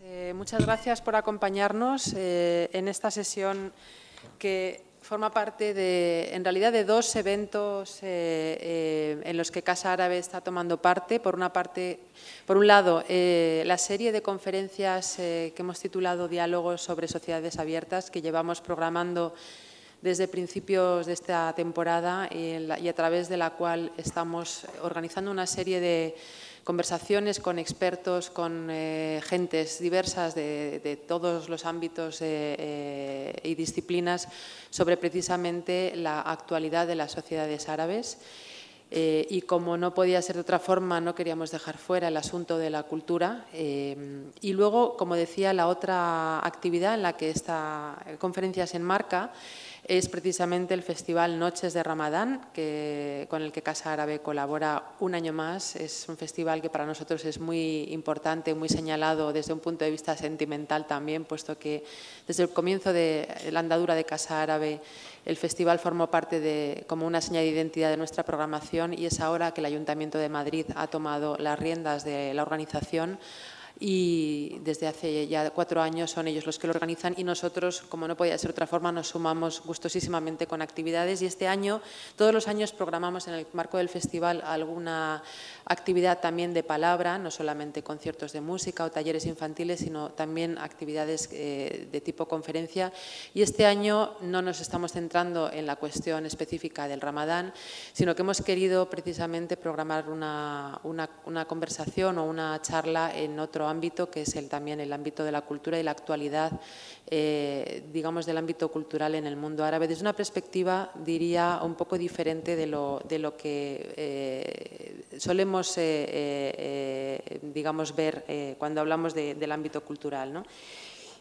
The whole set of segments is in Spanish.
Eh, muchas gracias por acompañarnos eh, en esta sesión que forma parte de, en realidad, de dos eventos eh, en los que Casa Árabe está tomando parte. Por una parte, por un lado, la serie de conferencias que hemos titulado Diálogos sobre sociedades abiertas, que llevamos programando desde principios de esta temporada y a través de la cual estamos organizando una serie de conversaciones con expertos, con eh, gentes diversas de, todos los ámbitos eh, eh, y disciplinas sobre precisamente la actualidad de las sociedades árabes. y como no podía ser de otra forma, no queríamos dejar fuera el asunto de la cultura. y luego, como decía, la otra actividad en la que esta conferencia se enmarca es precisamente el Festival Noches de Ramadán, que, con el que Casa Árabe colabora un año más. Es un festival que para nosotros es muy importante, muy señalado desde un punto de vista sentimental también, puesto que desde el comienzo de la andadura de Casa Árabe el festival formó parte de, como una señal de identidad de nuestra programación y es ahora que el Ayuntamiento de Madrid ha tomado las riendas de la organización y desde hace ya cuatro años son ellos los que lo organizan y nosotros, como no podía ser de otra forma, nos sumamos gustosísimamente con actividades. Y este año, todos los años programamos en el marco del festival alguna actividad también de palabra, no solamente conciertos de música o talleres infantiles, sino también actividades eh, de tipo conferencia. Y este año no nos estamos centrando en la cuestión específica del ramadán, sino que hemos querido precisamente programar una, una, una conversación o una charla en otro ámbito, que es el, también el ámbito de la cultura y la actualidad, eh, digamos, del ámbito cultural en el mundo árabe, desde una perspectiva, diría, un poco diferente de lo, que eh, solemos, eh, digamos, ver cuando hablamos del ámbito cultural. ¿no?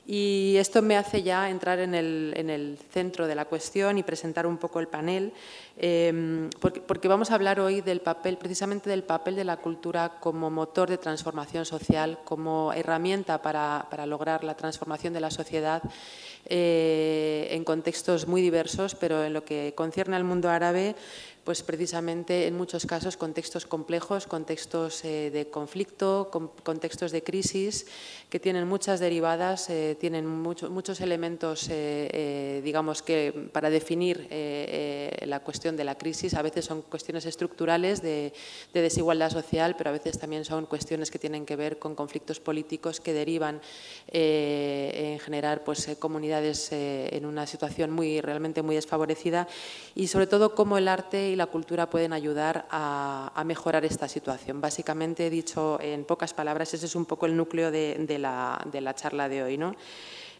Y esto me hace ya entrar en el, centro de la cuestión y presentar un poco el panel, em, porque, vamos a hablar hoy del papel, precisamente del papel de la cultura como motor de transformación social, como herramienta para, lograr la transformación de la sociedad eh, en contextos muy diversos, pero en lo que concierne al mundo árabe, pues precisamente en muchos casos contextos complejos, contextos eh, de conflicto, contextos de crisis que tienen muchas derivadas, eh, tienen muchos elementos, eh, digamos que para definir la cuestión de la crisis, a veces son cuestiones estructurales de, desigualdad social, pero a veces también son cuestiones que tienen que ver con conflictos políticos que derivan en generar pues, comunidades en una situación muy realmente muy desfavorecida. Y sobre todo cómo el arte y la cultura pueden ayudar a, mejorar esta situación. Básicamente, dicho en pocas palabras, ese es un poco el núcleo de, la, de la charla de hoy. ¿no?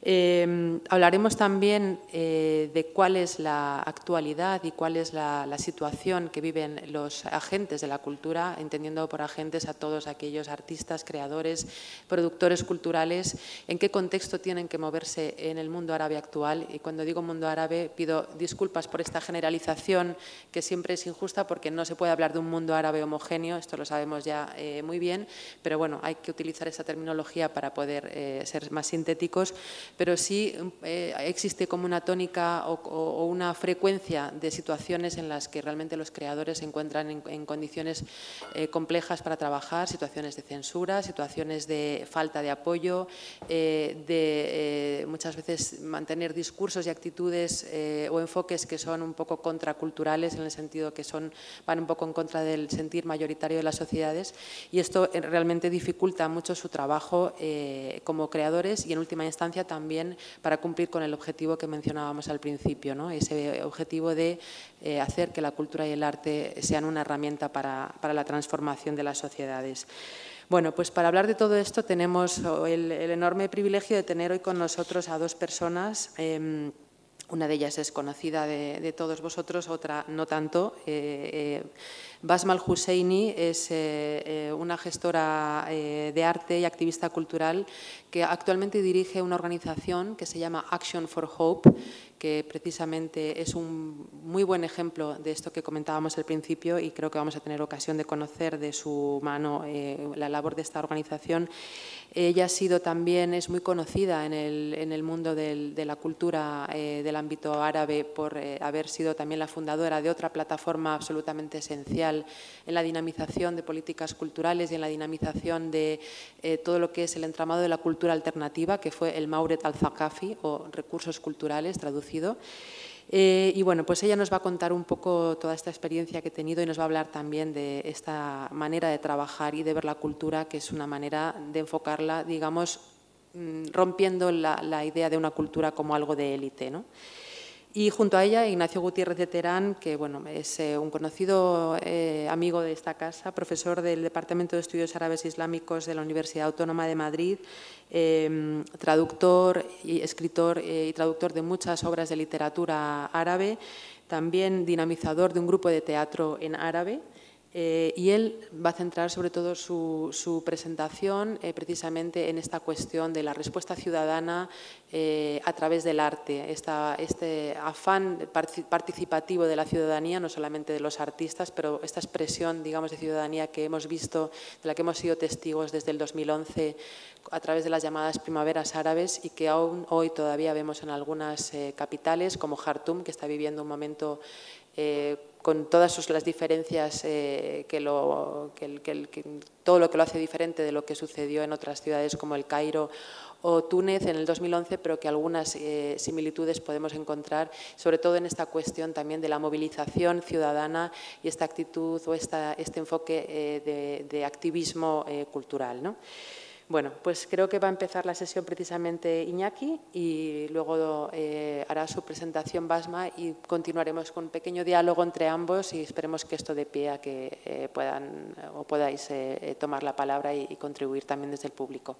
Em, hablaremos también eh, de cuál es la actualidad y cuál es la, situación que viven los agentes de la cultura, entendiendo por agentes a todos aquellos artistas, creadores, productores culturales, en qué contexto tienen que moverse en el mundo árabe actual. Y cuando digo mundo árabe, pido disculpas por esta generalización que siempre es injusta porque no se puede hablar de un mundo árabe homogéneo, esto lo sabemos ya eh, muy bien, pero bueno, hay que utilizar esa terminología para poder eh, ser más sintéticos pero sí eh, existe como una tónica o, una frecuencia de situaciones en las que realmente los creadores se encuentran en, condiciones eh, complejas para trabajar, situaciones de censura, situaciones de falta de apoyo, eh, de muchas veces mantener discursos y actitudes o enfoques que son un poco contraculturales en el sentido que son, van un poco en contra del sentir mayoritario de las sociedades y esto realmente dificulta mucho su trabajo como creadores y en última instancia también para cumplir con el objetivo que mencionábamos al principio, ¿no? ese objetivo de eh, hacer que la cultura y el arte sean una herramienta para, la transformación de las sociedades. Bueno, pues para hablar de todo esto tenemos el, enorme privilegio de tener hoy con nosotros a dos personas. Em, una de ellas es conocida de, todos vosotros, otra no tanto. Eh, eh, Basma Al-Husseini es eh, una gestora de arte y activista cultural que actualmente dirige una organización que se llama Action for Hope, que precisamente es un muy buen ejemplo de esto que comentábamos al principio y creo que vamos a tener ocasión de conocer de su mano eh, la labor de esta organización. Ella ha sido también, es muy conocida en el, en el mundo del, de la cultura eh, del ámbito árabe por eh, haber sido también la fundadora de otra plataforma absolutamente esencial en la dinamización de políticas culturales y en la dinamización de eh, todo lo que es el entramado de la cultura alternativa, que fue el Mauret al-Zakafi o recursos culturales Eh, y bueno, pues ella nos va a contar un poco toda esta experiencia que he tenido y nos va a hablar también de esta manera de trabajar y de ver la cultura, que es una manera de enfocarla, digamos, mm, rompiendo la, la idea de una cultura como algo de élite. ¿no? Y junto a ella, Ignacio Gutiérrez de Terán, que bueno, es eh, un conocido eh, amigo de esta casa, profesor del Departamento de Estudios Árabes Islámicos de la Universidad Autónoma de Madrid, eh, traductor y escritor y traductor de muchas obras de literatura árabe, también dinamizador de un grupo de teatro en árabe. Eh, y él va a centrar sobre todo su, presentación eh, precisamente en esta cuestión de la respuesta ciudadana eh, a través del arte, este afán participativo de la ciudadanía, no solamente de los artistas, pero esta expresión, digamos, de ciudadanía que hemos visto, de la que hemos sido testigos desde el 2011 a través de las llamadas primaveras árabes y que aún hoy todavía vemos en algunas capitales, como Jartum, que está viviendo un momento con todas las diferencias, eh, que, todo lo que lo hace diferente de lo que sucedió en otras ciudades como el Cairo o Túnez en el 2011, pero que algunas eh, similitudes podemos encontrar, sobre todo en esta cuestión también de la movilización ciudadana y esta actitud o este enfoque eh, de, de, activismo cultural. ¿no? Bueno, pues creo que va a empezar la sesión precisamente Iñaki y luego eh, hará su presentación Basma y continuaremos con un pequeño diálogo entre ambos y esperemos que esto dé pie a que eh, puedan o podáis eh, tomar la palabra y, contribuir también desde el público.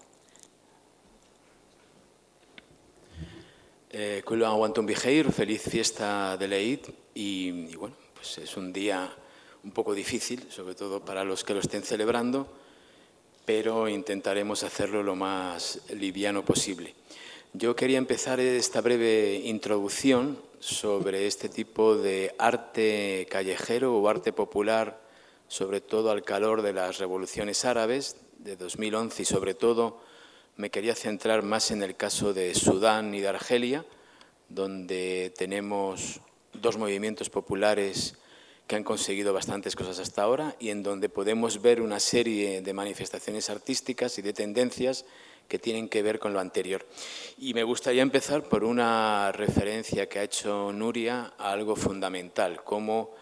Eh, aguanto un feliz fiesta de Leid y bueno, pues es un día un poco difícil, sobre todo para los que lo estén celebrando pero intentaremos hacerlo lo más liviano posible. Yo quería empezar esta breve introducción sobre este tipo de arte callejero o arte popular, sobre todo al calor de las revoluciones árabes de 2011 y sobre todo me quería centrar más en el caso de Sudán y de Argelia, donde tenemos dos movimientos populares que han conseguido bastantes cosas hasta ahora y en donde podemos ver una serie de manifestaciones artísticas y de tendencias que tienen que ver con lo anterior. Y me gustaría empezar por una referencia que ha hecho Nuria a algo fundamental, como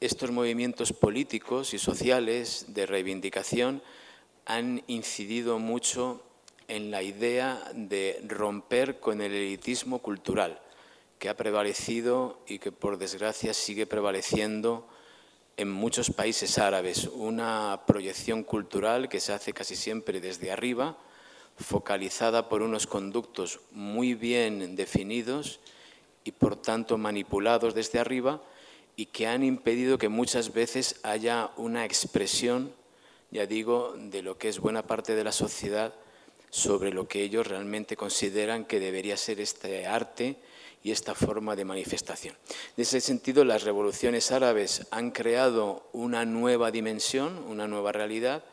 estos movimientos políticos y sociales de reivindicación han incidido mucho en la idea de romper con el elitismo cultural que ha prevalecido y que por desgracia sigue prevaleciendo en muchos países árabes. Una proyección cultural que se hace casi siempre desde arriba, focalizada por unos conductos muy bien definidos y por tanto manipulados desde arriba y que han impedido que muchas veces haya una expresión, ya digo, de lo que es buena parte de la sociedad sobre lo que ellos realmente consideran que debería ser este arte y esta forma de manifestación. En ese sentido, las revoluciones árabes han creado una nueva dimensión, una nueva realidad,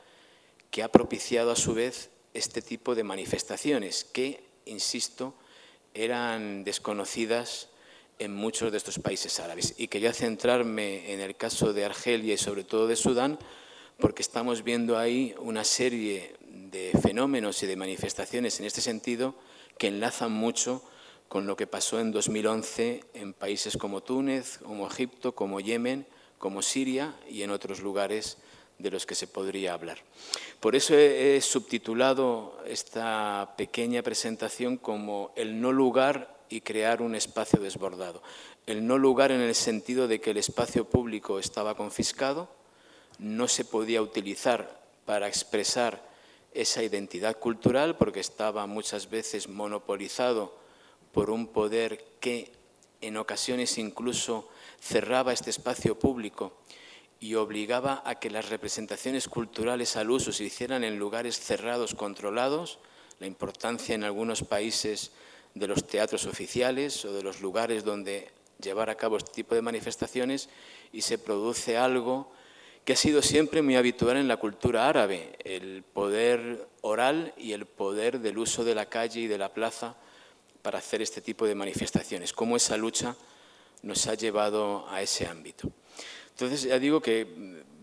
que ha propiciado a su vez este tipo de manifestaciones que, insisto, eran desconocidas en muchos de estos países árabes. Y quería centrarme en el caso de Argelia y sobre todo de Sudán, porque estamos viendo ahí una serie de fenómenos y de manifestaciones en este sentido que enlazan mucho con lo que pasó en 2011 en países como Túnez, como Egipto, como Yemen, como Siria y en otros lugares de los que se podría hablar. Por eso he, subtitulado esta pequeña presentación como el no lugar y crear un espacio desbordado. El no lugar en el sentido de que el espacio público estaba confiscado, no se podía utilizar para expresar esa identidad cultural porque estaba muchas veces monopolizado por un poder que en ocasiones incluso cerraba este espacio público y obligaba a que las representaciones culturales al uso se hicieran en lugares cerrados, controlados, la importancia en algunos países de los teatros oficiales o de los lugares donde llevar a cabo este tipo de manifestaciones y se produce algo que ha sido siempre muy habitual en la cultura árabe, el poder oral y el poder del uso de la calle y de la plaza para hacer este tipo de manifestaciones, cómo esa lucha nos ha llevado a ese ámbito. Entonces, ya digo que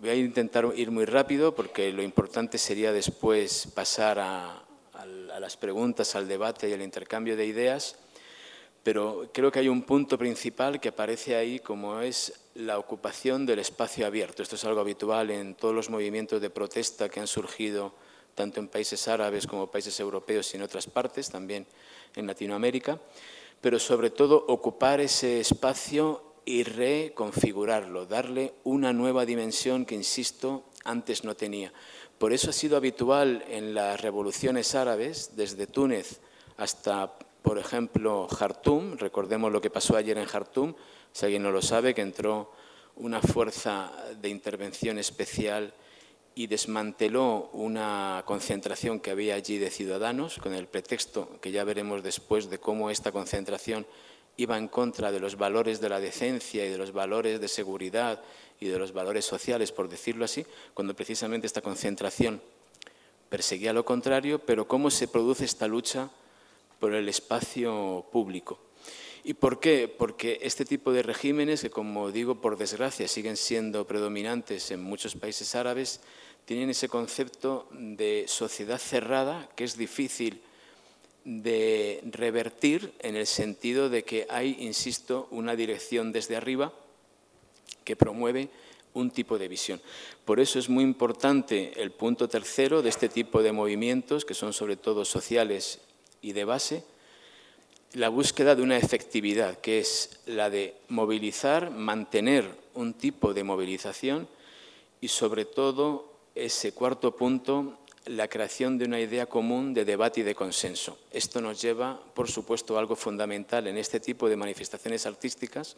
voy a intentar ir muy rápido porque lo importante sería después pasar a, a las preguntas, al debate y al intercambio de ideas, pero creo que hay un punto principal que aparece ahí como es la ocupación del espacio abierto. Esto es algo habitual en todos los movimientos de protesta que han surgido tanto en países árabes como países europeos y en otras partes, también en Latinoamérica, pero sobre todo ocupar ese espacio y reconfigurarlo, darle una nueva dimensión que, insisto, antes no tenía. Por eso ha sido habitual en las revoluciones árabes, desde Túnez hasta, por ejemplo, Jartum, recordemos lo que pasó ayer en Jartum, si alguien no lo sabe, que entró una fuerza de intervención especial y desmanteló una concentración que había allí de ciudadanos, con el pretexto que ya veremos después de cómo esta concentración iba en contra de los valores de la decencia y de los valores de seguridad y de los valores sociales, por decirlo así, cuando precisamente esta concentración perseguía lo contrario, pero cómo se produce esta lucha por el espacio público. ¿Y por qué? Porque este tipo de regímenes, que como digo, por desgracia, siguen siendo predominantes en muchos países árabes, tienen ese concepto de sociedad cerrada que es difícil de revertir en el sentido de que hay, insisto, una dirección desde arriba que promueve un tipo de visión. Por eso es muy importante el punto tercero de este tipo de movimientos, que son sobre todo sociales y de base, la búsqueda de una efectividad, que es la de movilizar, mantener un tipo de movilización y sobre todo ese cuarto punto, la creación de una idea común de debate y de consenso. Esto nos lleva, por supuesto, a algo fundamental en este tipo de manifestaciones artísticas,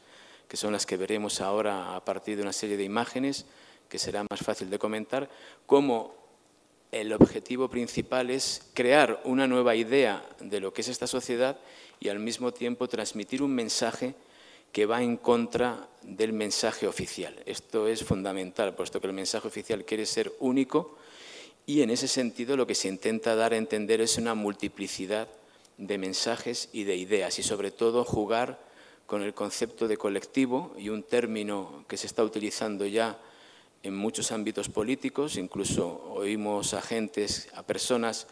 que son las que veremos ahora a partir de una serie de imágenes, que será más fácil de comentar, cómo el objetivo principal es crear una nueva idea de lo que es esta sociedad y al mismo tiempo transmitir un mensaje que va en contra del mensaje oficial. Esto es fundamental, puesto que el mensaje oficial quiere ser único y en ese sentido lo que se intenta dar a entender es una multiplicidad de mensajes y de ideas y sobre todo jugar con el concepto de colectivo y un término que se está utilizando ya en muchos ámbitos políticos, incluso oímos a gentes, a personas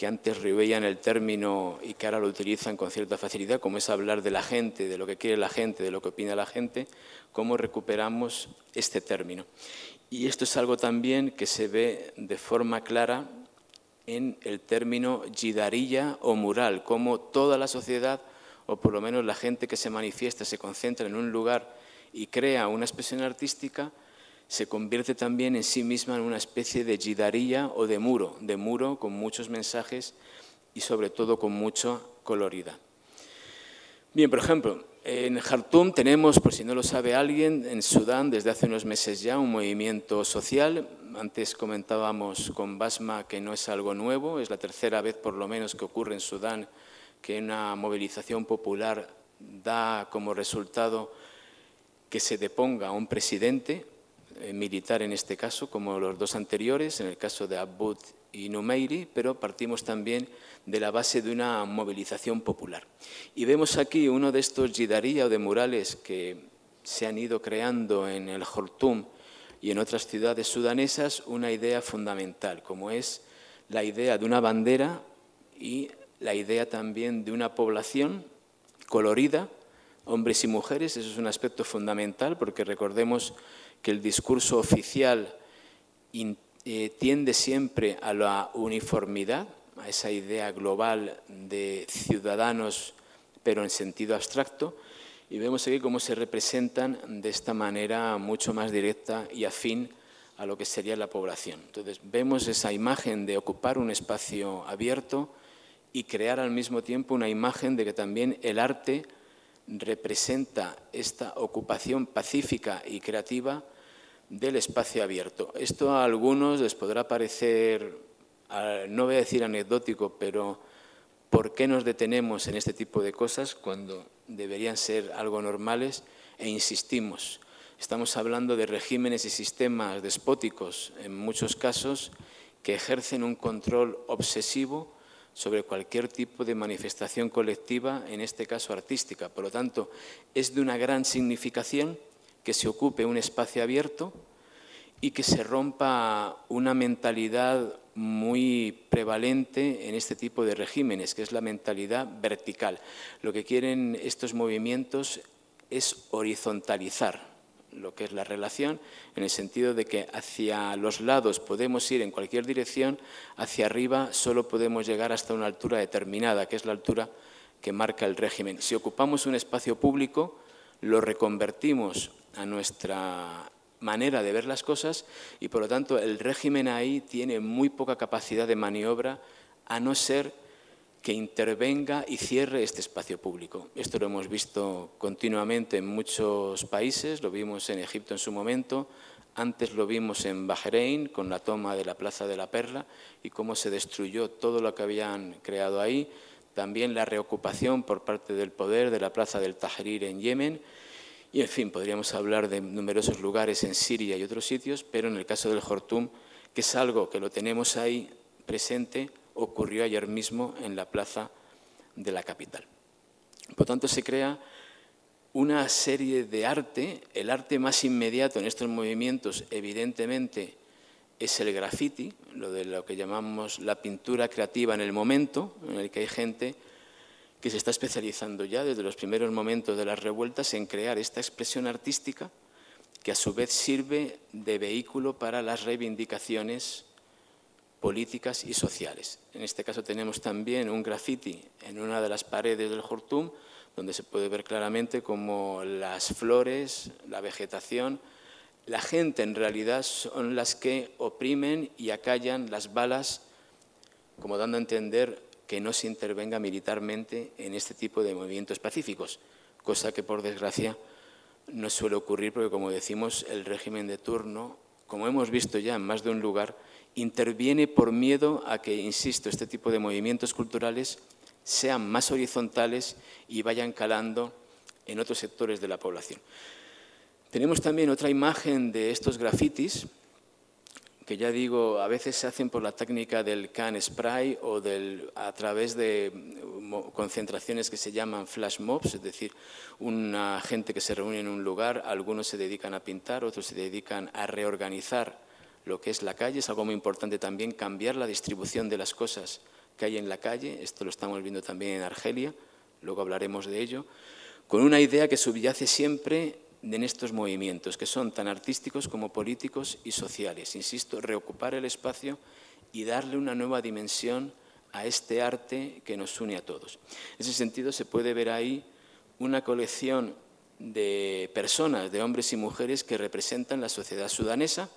que antes rehuían el término y que ahora lo utilizan con cierta facilidad, como es hablar de la gente, de lo que quiere la gente, de lo que opina la gente, cómo recuperamos este término. Y esto es algo también que se ve de forma clara en el término yidarilla o mural, cómo toda la sociedad, o por lo menos la gente que se manifiesta, se concentra en un lugar y crea una expresión artística, se convierte también en sí misma en una especie de yidarilla o de muro, de muro con muchos mensajes y sobre todo con mucha colorida. Bien, por ejemplo, en Jartum tenemos, por si no lo sabe alguien, en Sudán desde hace unos meses ya un movimiento social. Antes comentábamos con Basma que no es algo nuevo, es la tercera vez por lo menos que ocurre en Sudán que una movilización popular da como resultado que se deponga a un presidente eh, militar en este caso, como los dos anteriores, en el caso de Abud y Numeiri, pero partimos también de la base de una movilización popular. Y vemos aquí uno de estos yidaría o de murales que se han ido creando en el Jortum y en otras ciudades sudanesas una idea fundamental, como es la idea de una bandera y la idea también de una población colorida, hombres y mujeres, eso es un aspecto fundamental porque recordemos que el discurso oficial eh, tiende siempre a la uniformidad, a esa idea global de ciudadanos, pero en sentido abstracto, y vemos aquí cómo se representan de esta manera mucho más directa y afín a lo que sería la población. Entonces, vemos esa imagen de ocupar un espacio abierto y crear al mismo tiempo una imagen de que también el arte representa esta ocupación pacífica y creativa del espacio abierto. Esto a algunos les podrá parecer, no voy a decir anecdótico, pero ¿Por qué nos detenemos en este tipo de cosas cuando deberían ser algo normales e insistimos? Estamos hablando de regímenes y sistemas despóticos, en muchos casos, que ejercen un control obsesivo sobre cualquier tipo de manifestación colectiva, en este caso artística. Por lo tanto, es de una gran significación que se ocupe un espacio abierto y que se rompa una mentalidad muy prevalente en este tipo de regímenes, que es la mentalidad vertical. Lo que quieren estos movimientos es horizontalizar lo que es la relación, en el sentido de que hacia los lados podemos ir en cualquier dirección, hacia arriba solo podemos llegar hasta una altura determinada, que es la altura que marca el régimen. Si ocupamos un espacio público, lo reconvertimos a nuestra manera de ver las cosas y por lo tanto el régimen ahí tiene muy poca capacidad de maniobra a no ser que intervenga y cierre este espacio público. Esto lo hemos visto continuamente en muchos países, lo vimos en Egipto en su momento, antes lo vimos en Bahrein con la toma de la Plaza de la Perla y cómo se destruyó todo lo que habían creado ahí, también la reocupación por parte del poder de la Plaza del Tahrir en Yemen y, en fin, podríamos hablar de numerosos lugares en Siria y otros sitios, pero en el caso del Hortum, que es algo que lo tenemos ahí presente, ocurrió ayer mismo en la plaza de la capital. Por tanto, se crea una serie de arte, el arte más inmediato en estos movimientos, evidentemente, es el graffiti, lo de lo que llamamos la pintura creativa en el momento, en el que hay gente que se está especializando ya desde los primeros momentos de las revueltas en crear esta expresión artística que a su vez sirve de vehículo para las reivindicaciones políticas y sociales. En este caso tenemos también un graffiti en una de las paredes del Hortum, donde se puede ver claramente cómo las flores, la vegetación, la gente en realidad son las que oprimen y acallan las balas, como dando a entender que no se intervenga militarmente en este tipo de movimientos pacíficos, cosa que por desgracia no suele ocurrir porque, como decimos, el régimen de turno, como hemos visto ya en más de un lugar, interviene por miedo a que, insisto, este tipo de movimientos culturales sean más horizontales y vayan calando en otros sectores de la población. Tenemos también otra imagen de estos grafitis, que ya digo, a veces se hacen por la técnica del can spray o del, a través de concentraciones que se llaman flash mobs, es decir, una gente que se reúne en un lugar, algunos se dedican a pintar, otros se dedican a reorganizar lo que es la calle. Es algo muy importante también cambiar la distribución de las cosas que hay en la calle. Esto lo estamos viendo también en Argelia, luego hablaremos de ello, con una idea que subyace siempre en estos movimientos, que son tan artísticos como políticos y sociales. Insisto, reocupar el espacio y darle una nueva dimensión a este arte que nos une a todos. En ese sentido, se puede ver ahí una colección de personas, de hombres y mujeres que representan la sociedad sudanesa,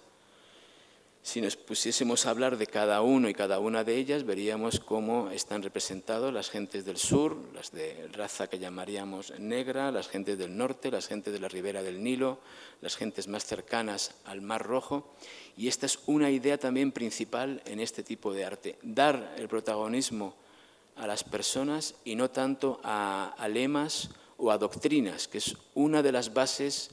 si nos pusiésemos a hablar de cada uno y cada una de ellas, veríamos cómo están representados las gentes del sur, las de raza que llamaríamos negra, las gentes del norte, las gentes de la ribera del Nilo, las gentes más cercanas al Mar Rojo. Y esta es una idea también principal en este tipo de arte, dar el protagonismo a las personas y no tanto a, a lemas o a doctrinas, que es una de las bases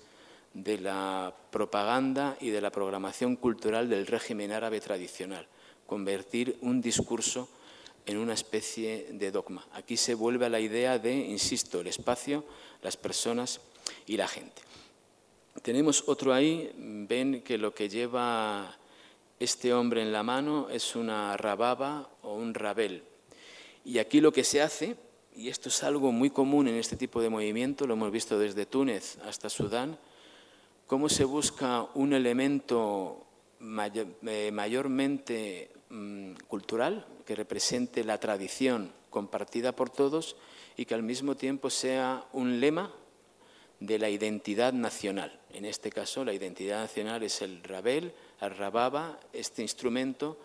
de la propaganda y de la programación cultural del régimen árabe tradicional, convertir un discurso en una especie de dogma. Aquí se vuelve a la idea de, insisto, el espacio, las personas y la gente. Tenemos otro ahí, ven que lo que lleva este hombre en la mano es una rababa o un rabel. Y aquí lo que se hace, y esto es algo muy común en este tipo de movimiento, lo hemos visto desde Túnez hasta Sudán, cómo se busca un elemento eh, mayormente mm, cultural que represente la tradición compartida por todos y que al mismo tiempo sea un lema de la identidad nacional. En este caso, la identidad nacional es el rabel, el rababa, este instrumento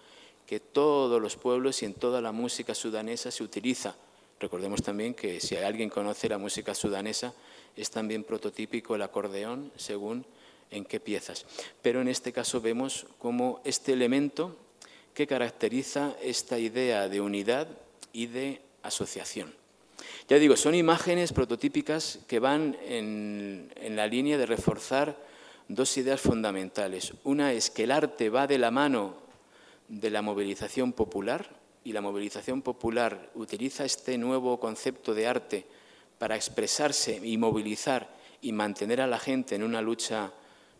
que todos los pueblos y en toda la música sudanesa se utiliza. Recordemos también que si alguien conoce la música sudanesa, es también prototípico el acordeón según en qué piezas. Pero en este caso vemos cómo este elemento que caracteriza esta idea de unidad y de asociación. Ya digo, son imágenes prototípicas que van en, en la línea de reforzar dos ideas fundamentales. Una es que el arte va de la mano de la movilización popular y la movilización popular utiliza este nuevo concepto de arte para expresarse y movilizar y mantener a la gente en una lucha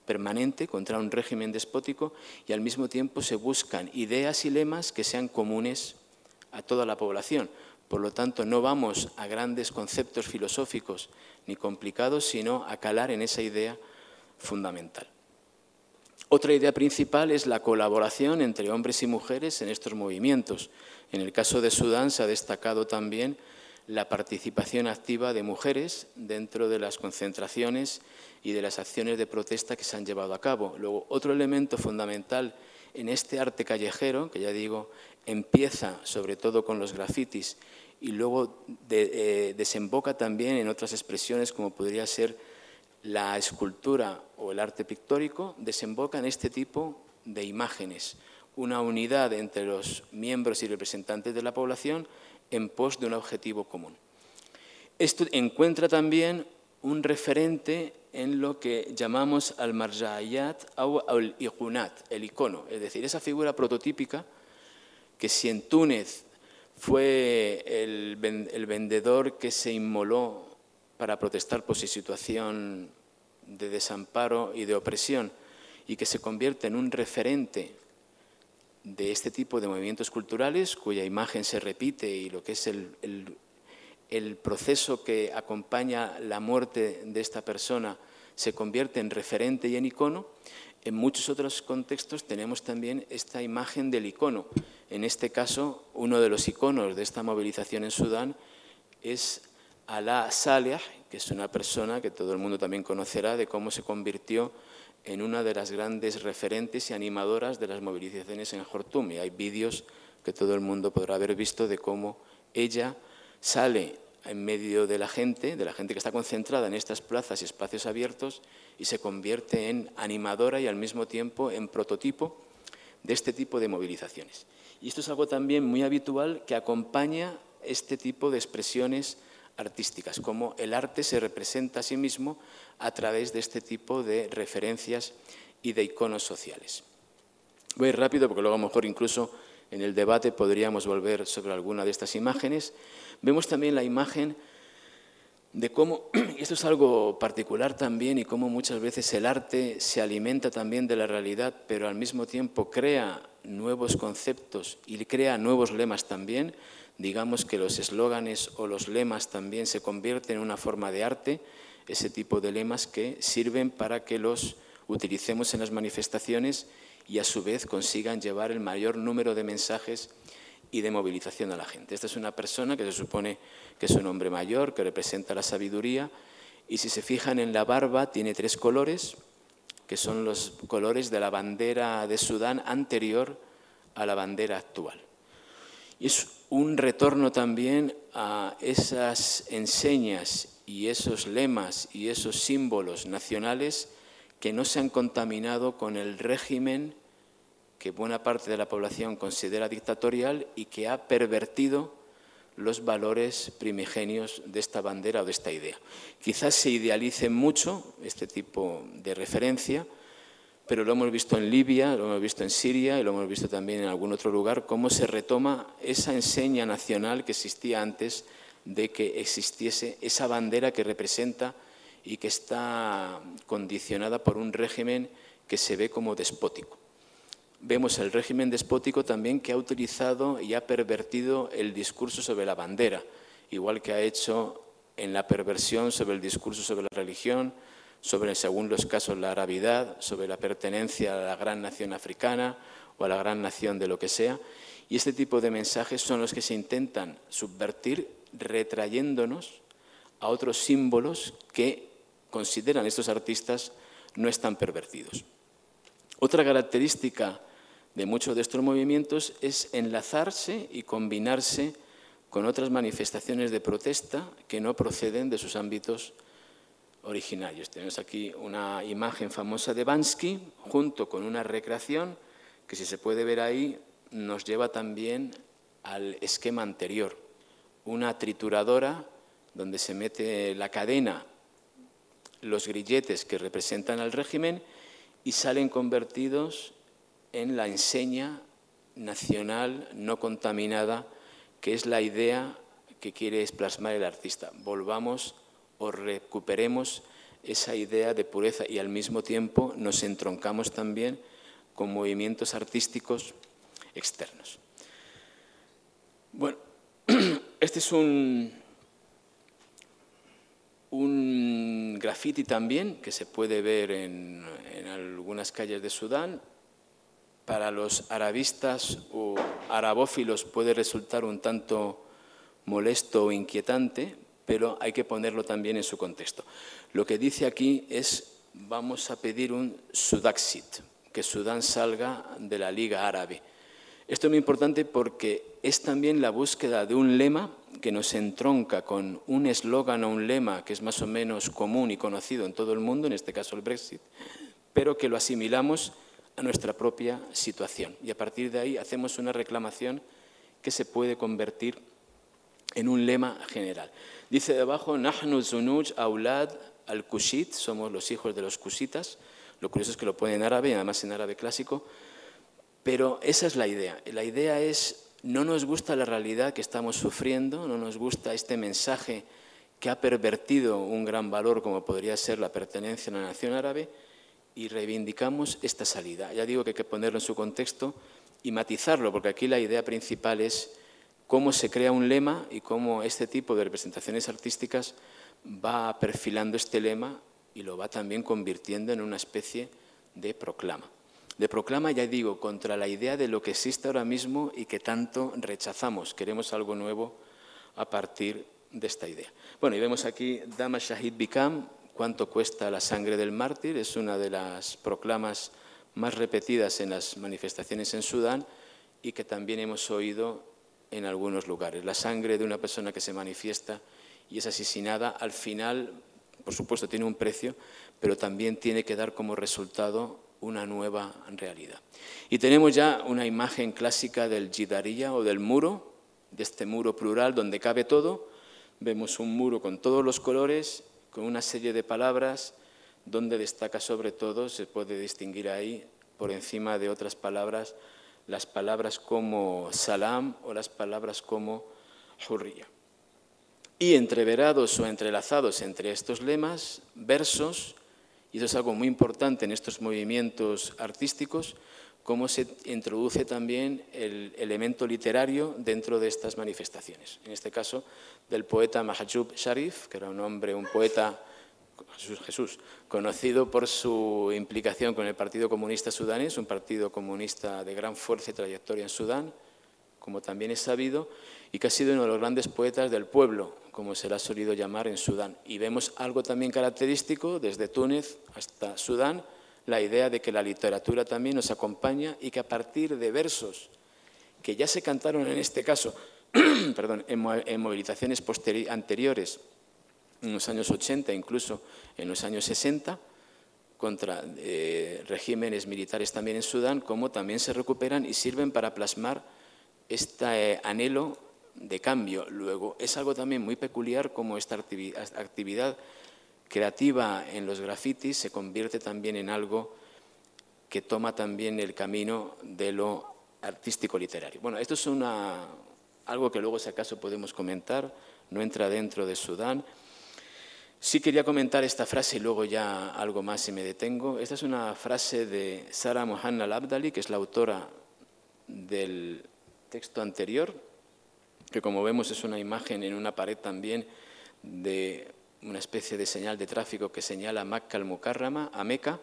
permanente contra un régimen despótico y al mismo tiempo se buscan ideas y lemas que sean comunes a toda la población. Por lo tanto, no vamos a grandes conceptos filosóficos ni complicados, sino a calar en esa idea fundamental. Otra idea principal es la colaboración entre hombres y mujeres en estos movimientos. En el caso de Sudán se ha destacado también la participación activa de mujeres dentro de las concentraciones y de las acciones de protesta que se han llevado a cabo. Luego, otro elemento fundamental en este arte callejero, que ya digo, empieza sobre todo con los grafitis y luego eh, desemboca también en otras expresiones como podría ser la escultura o el arte pictórico, desemboca en este tipo de imágenes, una unidad entre los miembros y representantes de la población en pos de un objetivo común. Esto encuentra también un referente en lo que llamamos al marjayat o al iqunat, el icono, es decir, esa figura prototípica que si en Túnez fue el, vendedor que se inmoló para protestar por su situación de desamparo y de opresión y que se convierte en un referente de este tipo de movimientos culturales cuya imagen se repite y lo que es el, el, proceso que acompaña la muerte de esta persona se convierte en referente y en icono, en muchos otros contextos tenemos también esta imagen del icono. En este caso, uno de los iconos de esta movilización en Sudán es Alaa Saleh, que es una persona que todo el mundo también conocerá de cómo se convirtió en una de las grandes referentes y animadoras de las movilizaciones en Jortum. Y hay vídeos que todo el mundo podrá haber visto de cómo ella sale en medio de la gente, de la gente que está concentrada en estas plazas y espacios abiertos, y se convierte en animadora y al mismo tiempo en prototipo de este tipo de movilizaciones. Y esto es algo también muy habitual que acompaña este tipo de expresiones artísticas, cómo el arte se representa a sí mismo a través de este tipo de referencias y de iconos sociales. Voy rápido porque luego a lo mejor incluso en el debate podríamos volver sobre alguna de estas imágenes. Vemos también la imagen de cómo, esto es algo particular también, y cómo muchas veces el arte se alimenta también de la realidad, pero al mismo tiempo crea nuevos conceptos y crea nuevos lemas también digamos que los eslóganes o los lemas también se convierten en una forma de arte, ese tipo de lemas que sirven para que los utilicemos en las manifestaciones y a su vez consigan llevar el mayor número de mensajes y de movilización a la gente. Esta es una persona que se supone que es un hombre mayor, que representa la sabiduría, y si se fijan en la barba tiene tres colores, que son los colores de la bandera de Sudán anterior a la bandera actual. Y es un retorno también a esas enseñas y esos lemas y esos símbolos nacionales que no se han contaminado con el régimen que buena parte de la población considera dictatorial y que ha pervertido los valores primigenios de esta bandera o de esta idea. Quizás se idealice mucho este tipo de referencia, pero lo hemos visto en Libia, lo hemos visto en Siria y lo hemos visto también en algún otro lugar, cómo se retoma esa enseña nacional que existía antes de que existiese esa bandera que representa y que está condicionada por un régimen que se ve como despótico. Vemos el régimen despótico también que ha utilizado y ha pervertido el discurso sobre la bandera, igual que ha hecho en la perversión sobre el discurso sobre la religión, sobre, según los casos, la arabidad, sobre la pertenencia a la gran nación africana o a la gran nación de lo que sea. Y este tipo de mensajes son los que se intentan subvertir retrayéndonos a otros símbolos que consideran estos artistas no están pervertidos. Otra característica de muchos de estos movimientos es enlazarse y combinarse con otras manifestaciones de protesta que no proceden de sus ámbitos originarios. Tenemos aquí una imagen famosa de Bansky junto con una recreación que si se puede ver ahí nos lleva también al esquema anterior. una trituradora donde se mete la cadena, los grilletes que representan al régimen y salen convertidos en la enseña nacional no contaminada, que es la idea que quiere plasmar el artista. Volvamos o recuperemos esa idea de pureza y al mismo tiempo nos entroncamos también con movimientos artísticos externos. Bueno, este es un, un graffiti también que se puede ver en, en algunas calles de Sudán. Para los arabistas o arabófilos puede resultar un tanto molesto o inquietante, pero hay que ponerlo también en su contexto. Lo que dice aquí es, vamos a pedir un Sudaxit, que Sudán salga de la Liga Árabe. Esto es muy importante porque es también la búsqueda de un lema que nos entronca con un eslogan o un lema que es más o menos común y conocido en todo el mundo, en este caso el Brexit, pero que lo asimilamos a nuestra propia situación. Y a partir de ahí hacemos una reclamación que se puede convertir en un lema general. Dice debajo, Nahnu Zunuj Aulad al-Kushit, somos los hijos de los Kushitas. Lo curioso es que lo pone en árabe, y además en árabe clásico. Pero esa es la idea. La idea es, no nos gusta la realidad que estamos sufriendo, no nos gusta este mensaje que ha pervertido un gran valor como podría ser la pertenencia a la nación árabe y reivindicamos esta salida. Ya digo que hay que ponerlo en su contexto y matizarlo, porque aquí la idea principal es cómo se crea un lema y cómo este tipo de representaciones artísticas va perfilando este lema y lo va también convirtiendo en una especie de proclama. De proclama, ya digo, contra la idea de lo que existe ahora mismo y que tanto rechazamos. Queremos algo nuevo a partir de esta idea. Bueno, y vemos aquí Dama Shahid Bikam, cuánto cuesta la sangre del mártir, es una de las proclamas más repetidas en las manifestaciones en Sudán y que también hemos oído en algunos lugares. La sangre de una persona que se manifiesta y es asesinada, al final, por supuesto, tiene un precio, pero también tiene que dar como resultado una nueva realidad. Y tenemos ya una imagen clásica del Jidariya o del muro, de este muro plural donde cabe todo. Vemos un muro con todos los colores, con una serie de palabras, donde destaca sobre todo, se puede distinguir ahí, por encima de otras palabras, las palabras como salam o las palabras como hurriya. Y entreverados o entrelazados entre estos lemas, versos, y eso es algo muy importante en estos movimientos artísticos, cómo se introduce también el elemento literario dentro de estas manifestaciones. En este caso, del poeta Mahajub Sharif, que era un hombre, un poeta Jesús, conocido por su implicación con el Partido Comunista Sudanés, un partido comunista de gran fuerza y trayectoria en Sudán, como también es sabido, y que ha sido uno de los grandes poetas del pueblo, como se le ha solido llamar en Sudán. Y vemos algo también característico, desde Túnez hasta Sudán, la idea de que la literatura también nos acompaña y que a partir de versos que ya se cantaron en este caso perdón, en, movilizaciones anteriores en los años 80, incluso en los años 60, contra eh, regímenes militares también en Sudán, como también se recuperan y sirven para plasmar este anhelo de cambio. Luego, es algo también muy peculiar como esta actividad creativa en los grafitis se convierte también en algo que toma también el camino de lo artístico literario. Bueno, esto es una, algo que luego si acaso podemos comentar, no entra dentro de Sudán. Sí quería comentar esta frase y luego ya algo más y me detengo. Esta es una frase de Sara Mohanna Al-Abdali, que es la autora del texto anterior, que como vemos es una imagen en una pared también de una especie de señal de tráfico que señala Makka al-Mukarrama, a Meca,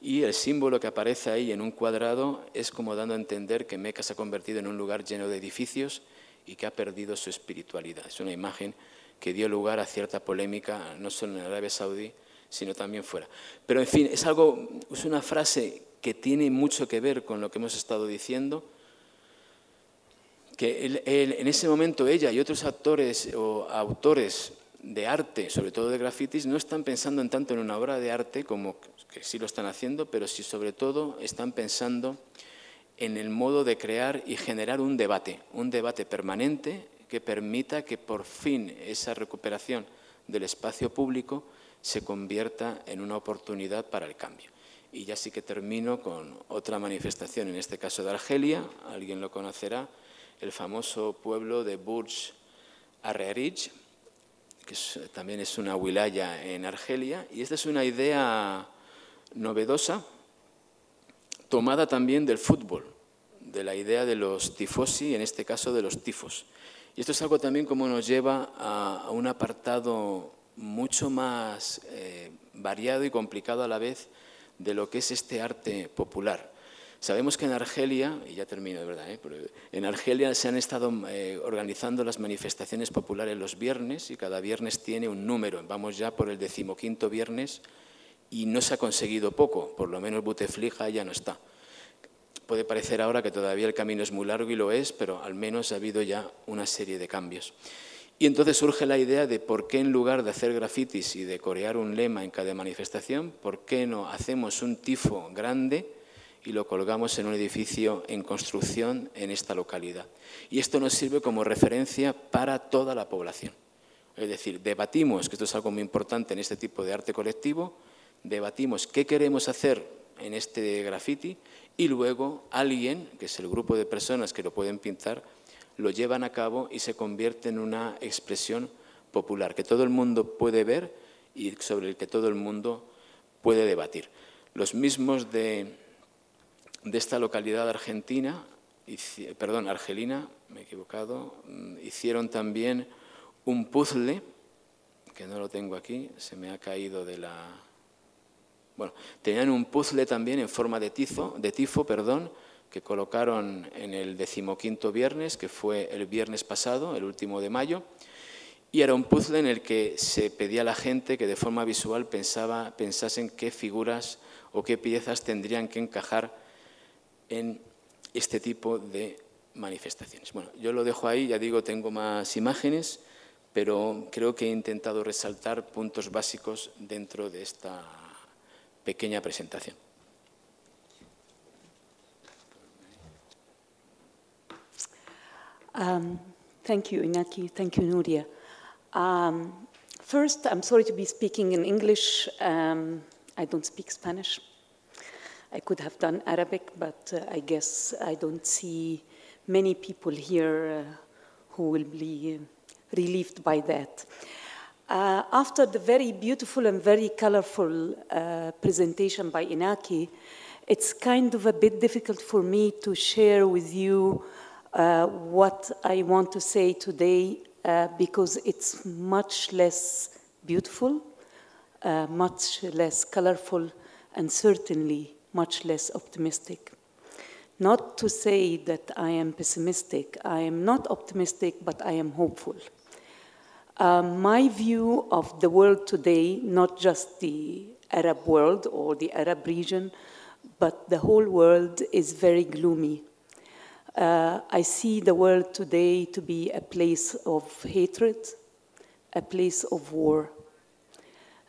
y el símbolo que aparece ahí en un cuadrado es como dando a entender que Meca se ha convertido en un lugar lleno de edificios y que ha perdido su espiritualidad. Es una imagen que dio lugar a cierta polémica, no solo en Arabia Saudí, sino también fuera. Pero, en fin, es, algo, es una frase que tiene mucho que ver con lo que hemos estado diciendo, que en ese momento ella y otros actores o autores de arte, sobre todo de grafitis, no están pensando en tanto en una obra de arte como que sí lo están haciendo, pero sí sobre todo están pensando en el modo de crear y generar un debate, un debate permanente que permita que por fin esa recuperación del espacio público se convierta en una oportunidad para el cambio. Y ya sí que termino con otra manifestación, en este caso de Argelia, alguien lo conocerá, el famoso pueblo de Burj Arrerij, que también es una wilaya en Argelia, y esta es una idea novedosa, tomada también del fútbol, de la idea de los tifosi, en este caso de los tifos. Esto es algo también como nos lleva a, un apartado mucho más eh, variado y complicado a la vez de lo que es este arte popular. Sabemos que en Argelia, y ya termino de verdad, ¿eh? en Argelia se han estado eh, organizando las manifestaciones populares los viernes y cada viernes tiene un número. Vamos ya por el decimoquinto viernes y no se ha conseguido poco, por lo menos Buteflija ya no está. Puede parecer ahora que todavía el camino es muy largo y lo es, pero al menos ha habido ya una serie de cambios. Y entonces surge la idea de por qué en lugar de hacer grafitis y de corear un lema en cada manifestación, ¿por qué no hacemos un tifo grande? y lo colgamos en un edificio en construcción en esta localidad. Y esto nos sirve como referencia para toda la población. Es decir, debatimos, que esto es algo muy importante en este tipo de arte colectivo, debatimos qué queremos hacer en este graffiti y luego alguien, que es el grupo de personas que lo pueden pintar, lo llevan a cabo y se convierte en una expresión popular que todo el mundo puede ver y sobre el que todo el mundo puede debatir. Los mismos de de esta localidad argentina, perdón, argelina, me he equivocado, mm, hicieron también un puzzle, que no lo tengo aquí, se me ha caído de la... Bueno, tenían un puzzle también en forma de, tizo, de tifo, perdón, que colocaron en el decimoquinto viernes, que fue el viernes pasado, el último de mayo, y era un puzzle en el que se pedía a la gente que de forma visual pensaba, pensasen qué figuras o qué piezas tendrían que encajar en este tipo de manifestaciones. Bueno, yo lo dejo ahí, ya digo, tengo más imágenes, pero creo que he intentado resaltar puntos básicos dentro de esta pequeña presentación. Um, thank you, Inaki. Thank you, Nuria. Um, first, I'm sorry to be speaking in English. Um, I don't speak Spanish. I could have done Arabic, but uh, I guess I don't see many people here uh, who will be relieved by that. Uh, after the very beautiful and very colorful uh, presentation by Inaki, it's kind of a bit difficult for me to share with you uh, what I want to say today uh, because it's much less beautiful, much less colorful, and certainly much less optimistic. Not to say that I am pessimistic, I am not optimistic, but I am hopeful. Um, my view of the world today, not just the Arab world or the Arab region, but the whole world is very gloomy. Uh, I see the world today to be a place of hatred, a place of war.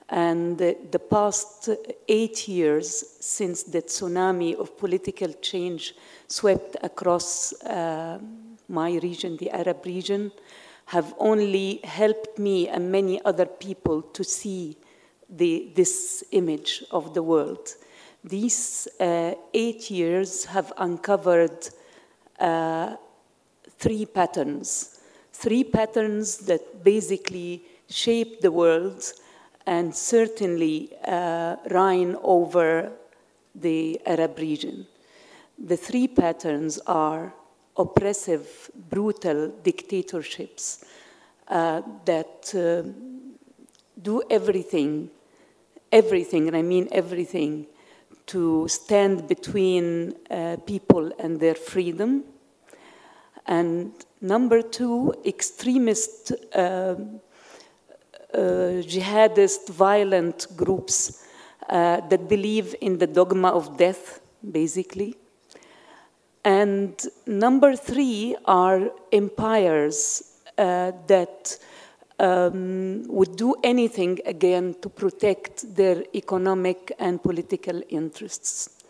And the, the past eight years since the tsunami of political change swept across uh, my region, the Arab region, have only helped me and many other people to see the, this image of the world. These uh, eight years have uncovered uh, three patterns, three patterns that basically shape the world and certainly uh, reign over the Arab region. The three patterns are oppressive, brutal dictatorships uh, that uh, do everything, everything, and I mean everything, to stand between uh, people and their freedom. And number two, extremist um, uh, jihadist, violent groups uh, that believe in the dogma of death, basically. And number three are empires uh, that um, would do anything again to protect their economic and political interests.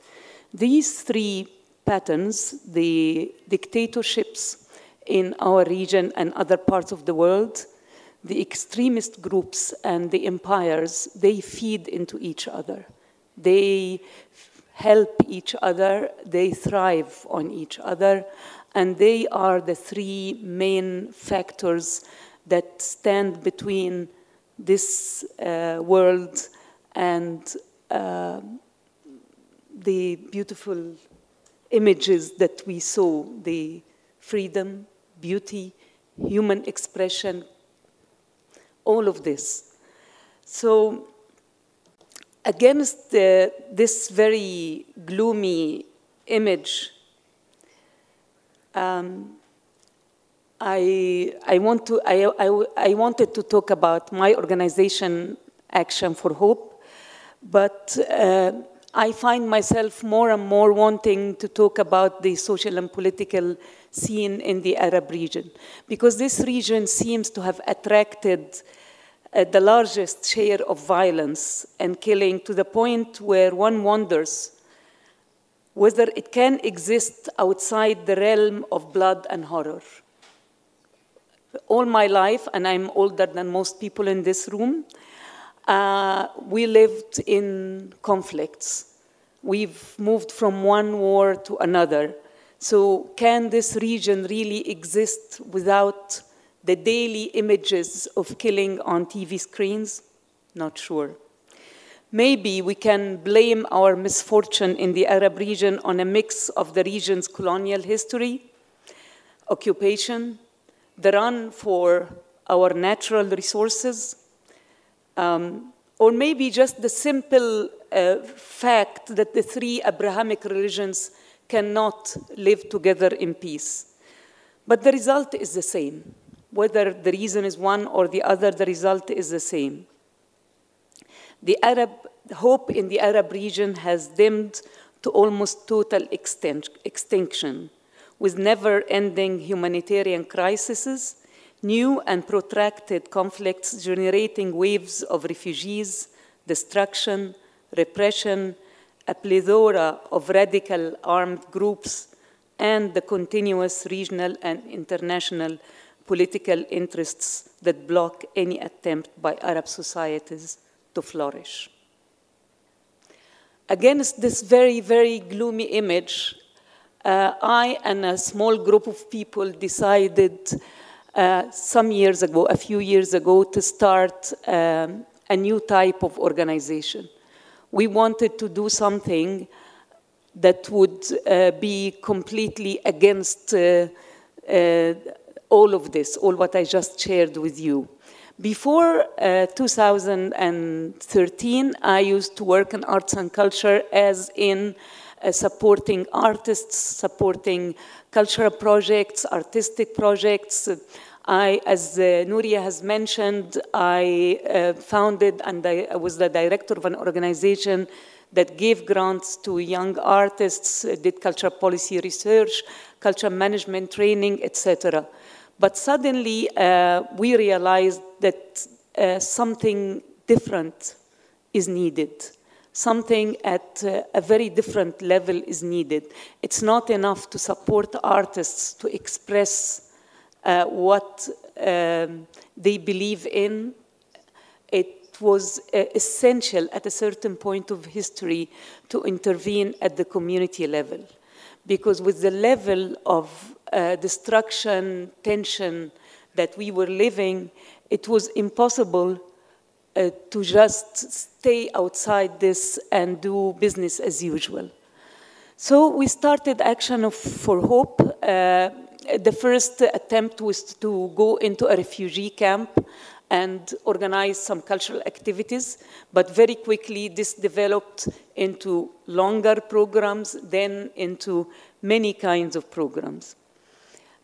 These three patterns, the dictatorships, in our region and other parts of the world, the extremist groups and the empires, they feed into each other. They help each other, they thrive on each other, and they are the three main factors that stand between this uh, world and uh, the beautiful images that we saw the freedom, beauty, human expression, all of this. So, against the, this very gloomy image, um, I, I, want to, I, I, I wanted to talk about my organization, Action for Hope, but uh, I find myself more and more wanting to talk about the social and political scene in the Arab region, because this region seems to have attracted uh, the largest share of violence and killing to the point where one wonders whether it can exist outside the realm of blood and horror all my life, and I'm older than most people in this room, uh, we lived in conflicts. We've moved from one war to another. So, can this region really exist without the daily images of killing on TV screens? Not sure. Maybe we can blame our misfortune in the Arab region on a mix of the region's colonial history, occupation, the run for our natural resources, um, or maybe just the simple uh, fact that the three Abrahamic religions cannot live together in peace. But the result is the same. Whether the reason is one or the other, the result is the same. The Arab hope in the Arab region has dimmed to almost total extinction with never ending humanitarian crises, new and protracted conflicts generating waves of refugees, destruction, repression, a plethora of radical armed groups, and the continuous regional and international political interests that block any attempt by Arab societies to flourish. Against this very, very gloomy image, uh, I and a small group of people decided uh, some years ago, a few years ago, to start um, a new type of organization. We wanted to do something that would uh, be completely against uh, uh, all of this, all what I just shared with you. Before uh, 2013, I used to work in arts and culture as in uh, supporting artists, supporting cultural projects, artistic projects. I, as uh, Nuria has mentioned, I uh, founded and I, was the director of an organization that gave grants to young artists, uh, did cultural policy research, cultural management training, etc. But suddenly uh, we realized that uh, something different is needed something at uh, a very different level is needed. It's not enough to support artists to express uh, what um, they believe in. It was uh, essential at a certain point of history to intervene at the community level. Because with the level of uh, destruction, tension that we were living, it was impossible uh, to just stay outside this and do business as usual. So we started Action of, for Hope. Uh, the first attempt was to go into a refugee camp and organize some cultural activities, but very quickly this developed into longer programs, then into many kinds of programs.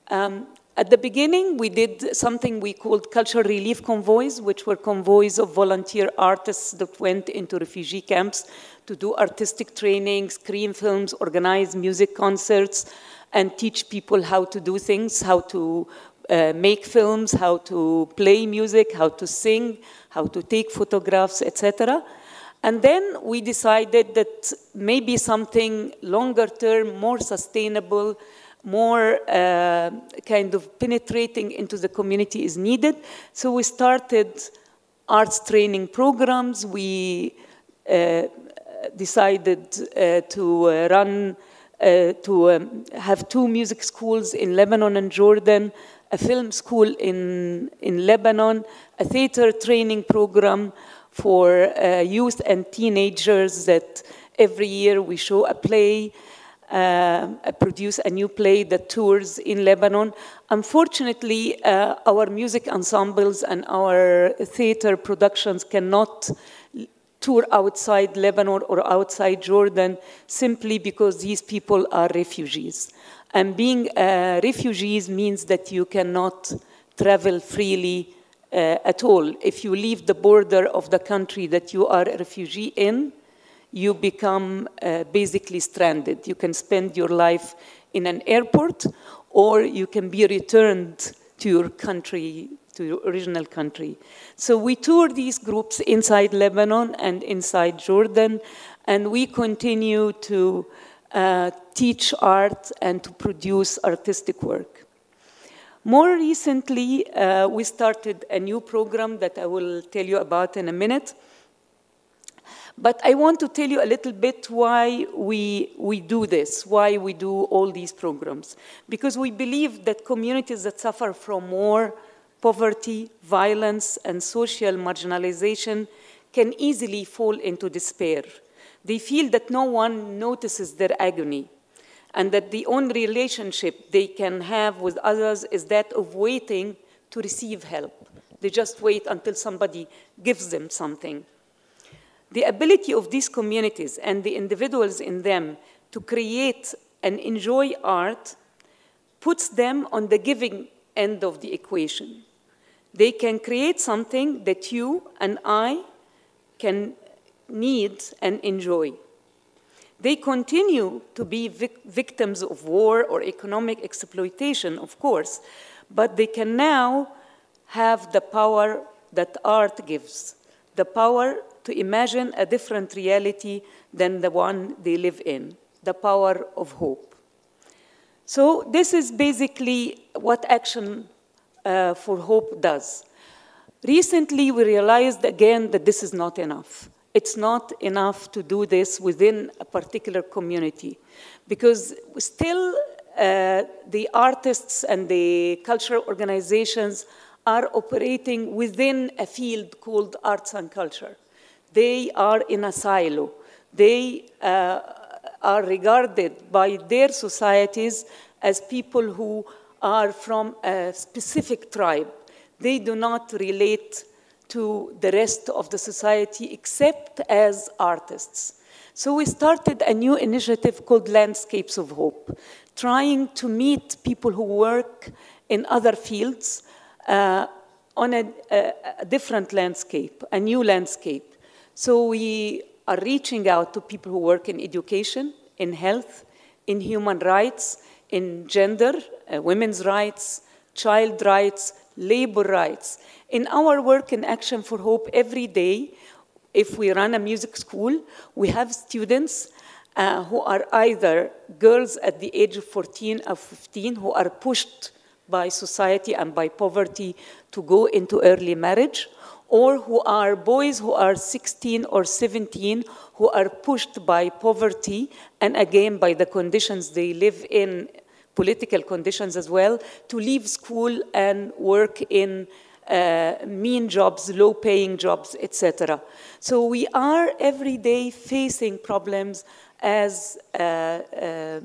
Um, at the beginning, we did something we called cultural relief convoys, which were convoys of volunteer artists that went into refugee camps to do artistic training, screen films, organize music concerts, and teach people how to do things, how to uh, make films, how to play music, how to sing, how to take photographs, etc. And then we decided that maybe something longer term, more sustainable, more uh, kind of penetrating into the community is needed. So we started arts training programs. We uh, decided uh, to uh, run, uh, to um, have two music schools in Lebanon and Jordan, a film school in, in Lebanon, a theater training program for uh, youth and teenagers that every year we show a play, uh, produce a new play that tours in Lebanon. Unfortunately, uh, our music ensembles and our theater productions cannot tour outside Lebanon or outside Jordan simply because these people are refugees. And being uh, refugees means that you cannot travel freely uh, at all. If you leave the border of the country that you are a refugee in, you become uh, basically stranded. You can spend your life in an airport or you can be returned to your country, to your original country. So we tour these groups inside Lebanon and inside Jordan, and we continue to uh, teach art and to produce artistic work. More recently, uh, we started a new program that I will tell you about in a minute. But I want to tell you a little bit why we, we do this, why we do all these programs. Because we believe that communities that suffer from war, poverty, violence, and social marginalization can easily fall into despair. They feel that no one notices their agony and that the only relationship they can have with others is that of waiting to receive help. They just wait until somebody gives them something. The ability of these communities and the individuals in them to create and enjoy art puts them on the giving end of the equation. They can create something that you and I can need and enjoy. They continue to be vic victims of war or economic exploitation, of course, but they can now have the power that art gives, the power to imagine a different reality than the one they live in, the power of hope. So this is basically what Action uh, for Hope does. Recently, we realized again that this is not enough it's not enough to do this within a particular community because still uh, the artists and the cultural organizations are operating within a field called arts and culture. They are in a silo. They uh, are regarded by their societies as people who are from a specific tribe. They do not relate to the rest of the society except as artists. So we started a new initiative called Landscapes of Hope, trying to meet people who work in other fields uh, on a, a, a different landscape, a new landscape. So we are reaching out to people who work in education, in health, in human rights, in gender, uh, women's rights, child rights, labor rights. In our work in Action for Hope every day, if we run a music school, we have students uh, who are either girls at the age of 14 or 15 who are pushed by society and by poverty to go into early marriage, or who are boys who are 16 or 17 who are pushed by poverty and again by the conditions they live in political conditions as well, to leave school and work in uh, mean jobs, low paying jobs, etc. So we are every day facing problems as uh, uh,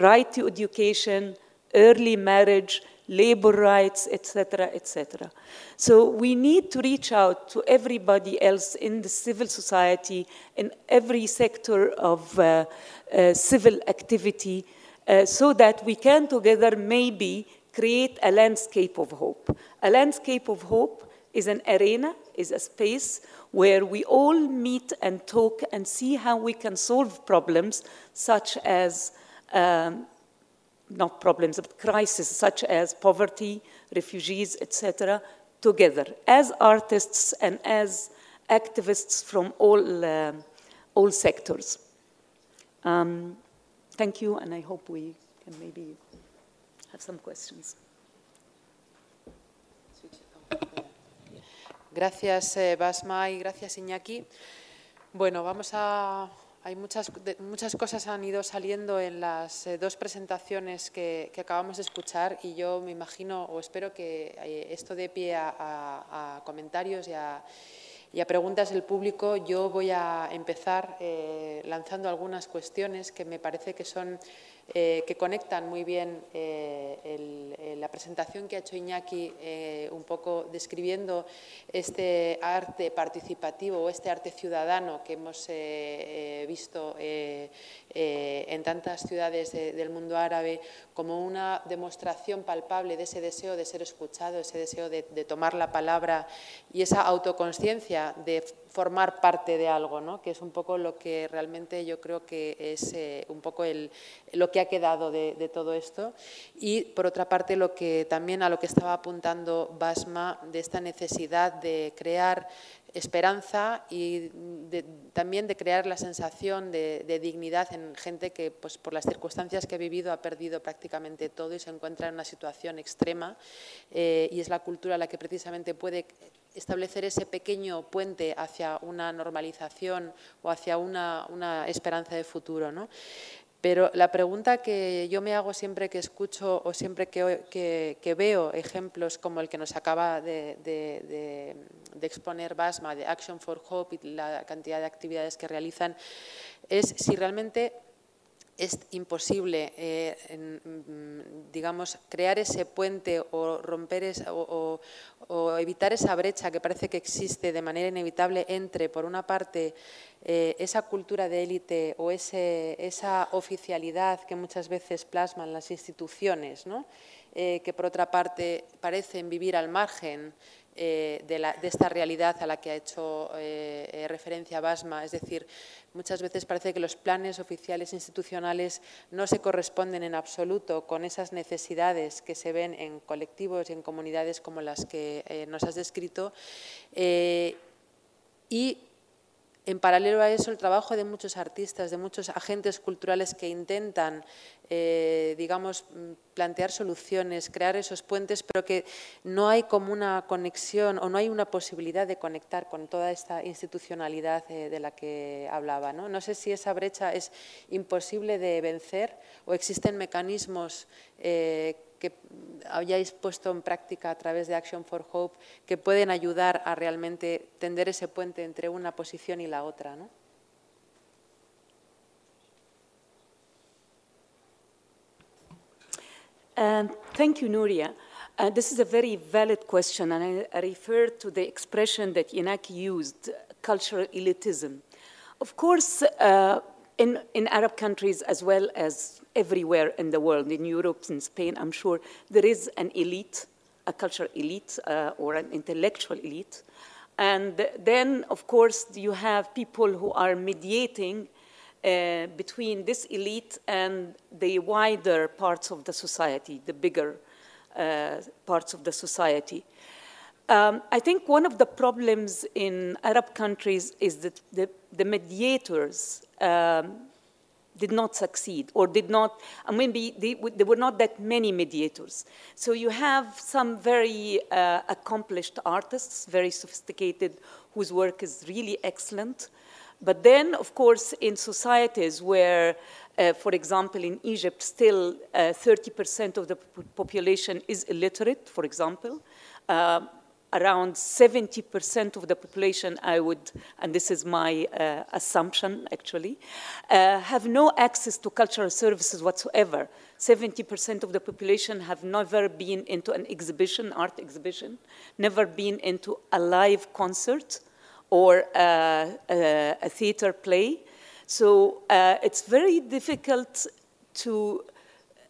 right to education, early marriage, labor rights, etc., etc. So we need to reach out to everybody else in the civil society, in every sector of uh, uh, civil activity, uh, so that we can together maybe create a landscape of hope. A landscape of hope is an arena, is a space where we all meet and talk and see how we can solve problems such as, um, not problems, but crises such as poverty, refugees, etc., together as artists and as activists from all, uh, all sectors. Um, Thank you, and I hope we can maybe have some questions. Gracias, eh, Basma, y gracias, Iñaki. Bueno, vamos a... Hay muchas, muchas cosas han ido saliendo en las eh, dos presentaciones que, acabamos de escuchar y yo me imagino o espero que eh, esto dé pie a, comentarios y a, preguntas del público. Yo voy a empezar lanzando algunas cuestiones que me parece que son eh, que conectan muy bien eh, eh, la presentación que ha hecho Iñaki, un poco describiendo este arte participativo o este arte ciudadano que hemos visto en tantas ciudades del mundo árabe como una demostración palpable de ese deseo de ser escuchado, ese deseo de, de tomar la palabra y esa autoconsciencia de formar parte de algo, ¿no? que es un poco lo que realmente yo creo que es eh, un poco el, lo que ha quedado de, todo esto. Y por otra parte, lo que también a lo que estaba apuntando Basma, de esta necesidad de crear esperanza y también de crear la sensación de, dignidad en gente que pues, por las circunstancias que ha vivido ha perdido prácticamente todo y se encuentra en una situación extrema eh, y es la cultura la que precisamente puede establecer ese pequeño puente hacia una normalización o hacia una, esperanza de futuro. ¿no? Pero la pregunta que yo me hago siempre que escucho o siempre que, veo ejemplos como el que nos acaba de, exponer Basma, de Action for Hope y la cantidad de actividades que realizan, es si realmente es imposible, eh, mm, digamos, crear ese puente o romper o, evitar esa brecha que parece que existe de manera inevitable entre, por una parte, eh, esa cultura de élite o ese, esa oficialidad que muchas veces plasman las instituciones, ¿no? Eh, que por otra parte parecen vivir al margen eh, de, esta realidad a la que ha hecho eh, eh, referencia Basma. Es decir, muchas veces parece que los planes oficiales institucionales no se corresponden en absoluto con esas necesidades que se ven en colectivos y en comunidades como las que nos has descrito. y en paralelo a eso, el trabajo de muchos artistas, de muchos agentes culturales que intentan, eh, digamos, plantear soluciones, crear esos puentes, pero que no hay como una conexión o no hay una posibilidad de conectar con toda esta institucionalidad eh, de la que hablaba. ¿no? no sé si esa brecha es imposible de vencer o existen mecanismos eh, que hayáis puesto en práctica a través de Action for Hope que pueden ayudar a realmente tender ese puente entre una posición y la otra, ¿no? Um, thank you, Nuria. Uh, this is a very valid question, and I, I refer to the expression that Inaki used, cultural elitism. Of course, uh, in, in Arab countries as well as everywhere in the world, in Europe, in Spain, I'm sure, there is an elite, a cultural elite uh, or an intellectual elite. And then, of course, you have people who are mediating uh, between this elite and the wider parts of the society, the bigger uh, parts of the society. Um, I think one of the problems in Arab countries is that the, the mediators um, did not succeed or did not, I mean, they, there were not that many mediators. So you have some very uh, accomplished artists, very sophisticated, whose work is really excellent. But then, of course, in societies where, uh, for example, in Egypt, still 30% uh, of the population is illiterate, for example, uh, around 70% of the population, I would, and this is my uh, assumption actually, uh, have no access to cultural services whatsoever. 70% of the population have never been into an exhibition, art exhibition, never been into a live concert or uh, a, a theater play. So uh, it's very difficult to,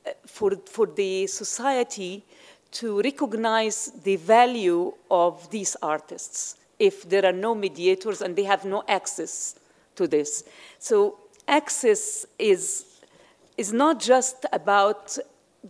uh, for, for the society to recognize the value of these artists if there are no mediators and they have no access to this. So access is, is not just about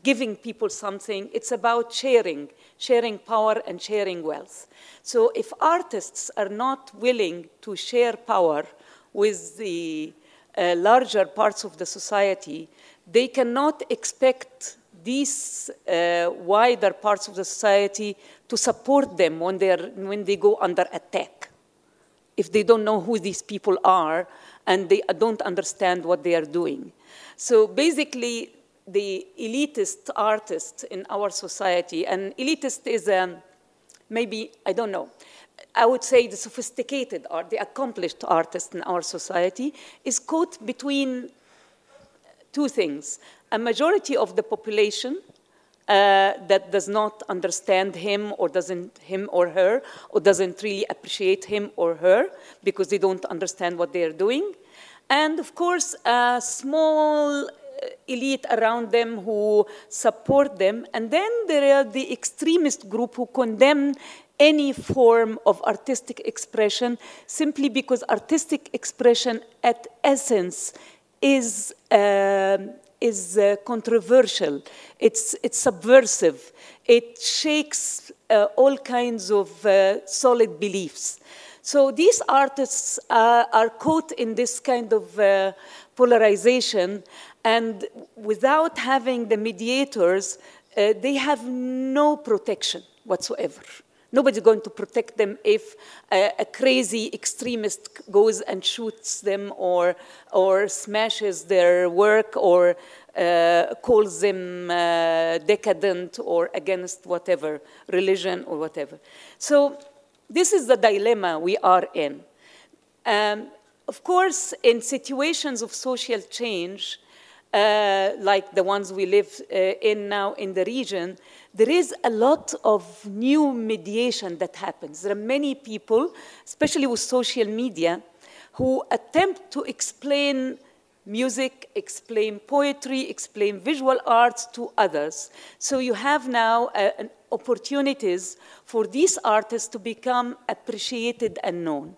giving people something, it's about sharing, sharing power and sharing wealth. So if artists are not willing to share power with the uh, larger parts of the society, they cannot expect these uh, wider parts of the society to support them when, they're, when they go under attack. If they don't know who these people are and they don't understand what they are doing. So basically, the elitist artist in our society, and elitist is um, maybe, I don't know, I would say the sophisticated art, the accomplished artist in our society, is caught between two things. A majority of the population uh, that does not understand him or doesn't him or her or doesn't really appreciate him or her because they don't understand what they are doing and of course a small elite around them who support them. And then there are the extremist group who condemn any form of artistic expression simply because artistic expression at essence is, uh, is uh, controversial, it's, it's subversive, it shakes uh, all kinds of uh, solid beliefs. So these artists uh, are caught in this kind of uh, polarization, and without having the mediators, they have no protection whatsoever. Nobody's going to protect them if a, a, crazy extremist goes and shoots them or, or smashes their work or uh, calls them uh, decadent or against whatever, religion or whatever. So this is the dilemma we are in. Um, of course, in situations of social change, uh, like the ones we live uh, in now in the region, there is a lot of new mediation that happens. There are many people, especially with social media, who attempt to explain music, explain poetry, explain visual arts to others. So you have now uh, opportunities for these artists to become appreciated and known.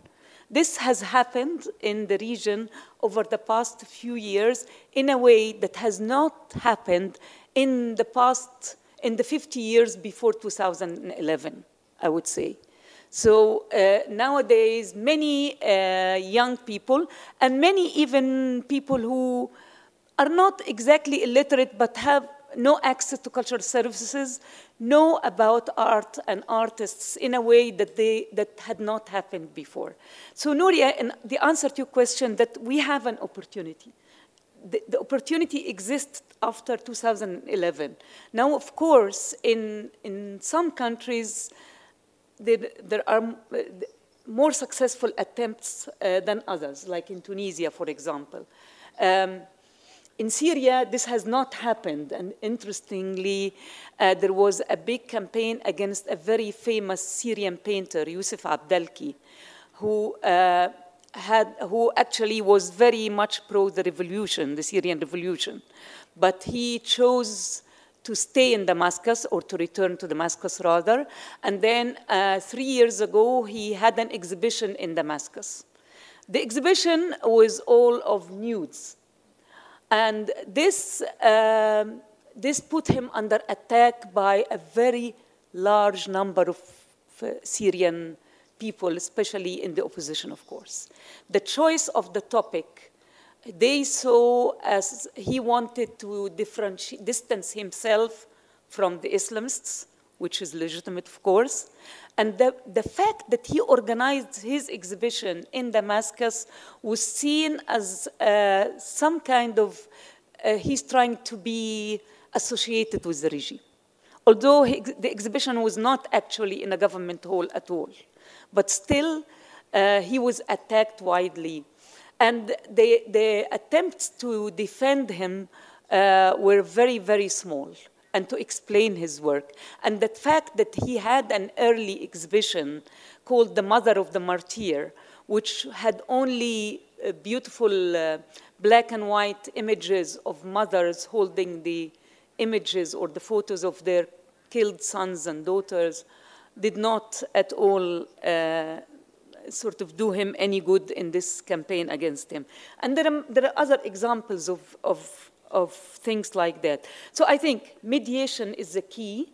This has happened in the region over the past few years in a way that has not happened in the past in the 50 years before 2011, I would say. So uh, nowadays, many uh, young people, and many even people who are not exactly illiterate but have no access to cultural services, know about art and artists in a way that, they, that had not happened before. So Nuria, in the answer to your question, that we have an opportunity the, the, opportunity exists after 2011. Now, of course, in, in some countries, there, there are more successful attempts uh, than others, like in Tunisia, for example. Um, in Syria, this has not happened, and interestingly, uh, there was a big campaign against a very famous Syrian painter, Yusuf Abdelki, who uh, had, who actually was very much pro the revolution, the Syrian revolution. But he chose to stay in Damascus or to return to Damascus rather. And then uh, three years ago, he had an exhibition in Damascus. The exhibition was all of nudes. And this, um, this put him under attack by a very large number of uh, Syrian people, especially in the opposition, of course. The choice of the topic, they saw as he wanted to distance himself from the Islamists, which is legitimate, of course. And the, the fact that he organized his exhibition in Damascus was seen as uh, some kind of, uh, he's trying to be associated with the regime. Although he, the exhibition was not actually in a government hall at all. But still, uh, he was attacked widely. And the, the attempts to defend him uh, were very, very small and to explain his work. And the fact that he had an early exhibition called The Mother of the Martyr, which had only uh, beautiful uh, black and white images of mothers holding the images or the photos of their killed sons and daughters did not at all uh, sort of do him any good in this campaign against him. And there are, there are other examples of, of, of things like that. So I think mediation is the key.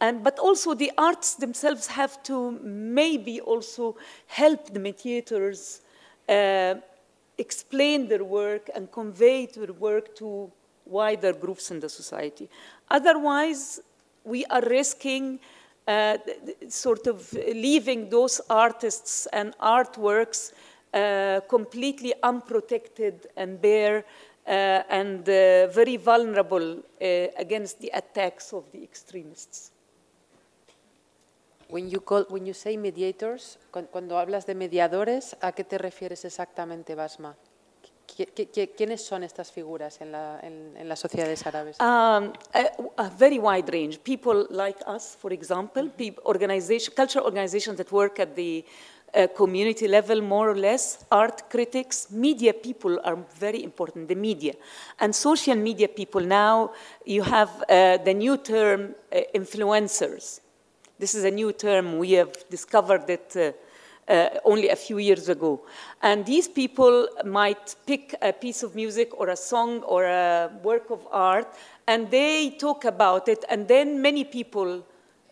And, but also the arts themselves have to maybe also help the mediators uh, explain their work and convey their work to wider groups in the society. Otherwise, we are risking uh, sort of leaving those artists and artworks uh, completely unprotected and bare and uh, very vulnerable uh, against the attacks of the extremists. When you, call, when you say mediators, cuando hablas de mediadores, ¿a qué te refieres exactamente, Basma? ¿Quiénes son estas figuras en, la, en, en las sociedades árabes? Um, a, a, very wide range. People like us, for example, people, organization, cultural organizations that work at the uh, community level, more or less, art critics, media people are very important, the media. And social media people now, you have uh, the new term, uh, influencers. This is a new term, we have discovered it uh, uh, only a few years ago. And these people might pick a piece of music or a song or a work of art, and they talk about it, and then many people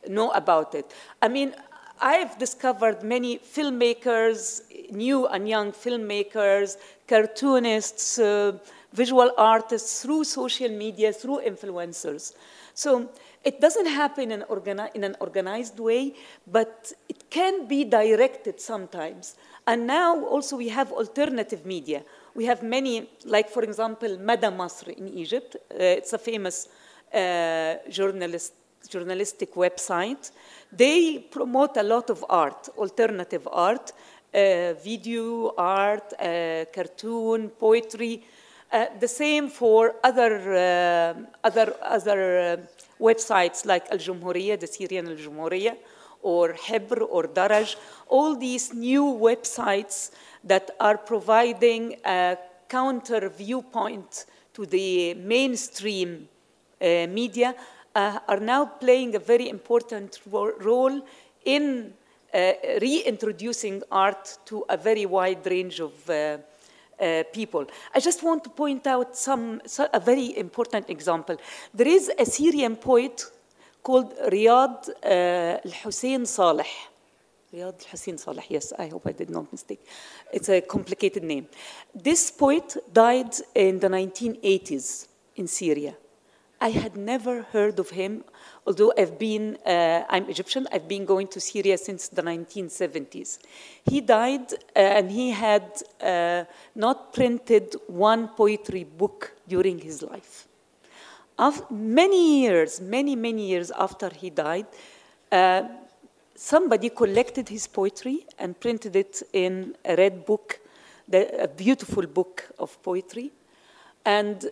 know about it. I mean, I've discovered many filmmakers, new and young filmmakers, cartoonists, uh, visual artists through social media, through influencers. So it doesn't happen in, organi- in an organized way, but it can be directed sometimes. And now also we have alternative media. We have many, like for example, Mada Masr in Egypt. Uh, it's a famous uh, journalist, journalistic website. They promote a lot of art, alternative art, uh, video art, uh, cartoon, poetry. Uh, the same for other, uh, other, other websites like Al Jumhuriya, the Syrian Al Jumhuriya, or Hebr or Daraj, all these new websites that are providing a counter viewpoint to the mainstream uh, media uh, are now playing a very important ro role in uh, reintroducing art to a very wide range of uh, uh, people. I just want to point out some, a very important example. There is a Syrian poet called Riyad uh, al-Hussein Saleh. Riyad al-Hussein Saleh, yes, I hope I did not mistake. It's a complicated name. This poet died in the 1980s in Syria. I had never heard of him, although I've been, uh, I'm Egyptian, I've been going to Syria since the 1970s. He died uh, and he had uh, not printed one poetry book during his life. After many years, many, many years after he died, uh, somebody collected his poetry and printed it in a red book, the, a beautiful book of poetry. And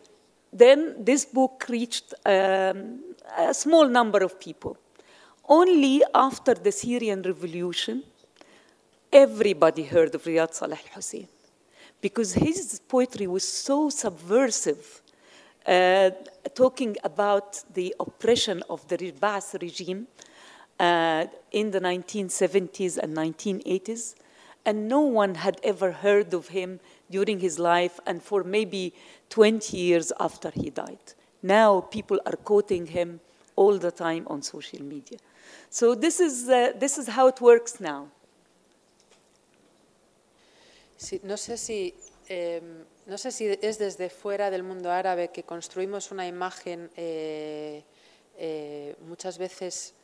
then this book reached um, a small number of people. Only after the Syrian revolution, everybody heard of Riyad Saleh al-Hussein because his poetry was so subversive, uh, talking about the oppression of the Ba'ath regime uh, in the 1970s and 1980s, and no one had ever heard of him during his life and for maybe 20 years after he died. Now people are quoting him all the time on social media. So this is, uh, this is how it works now. Sí, no sé si eh, no sé si es desde fuera del mundo árabe que construimos una imagen eh, eh, muchas veces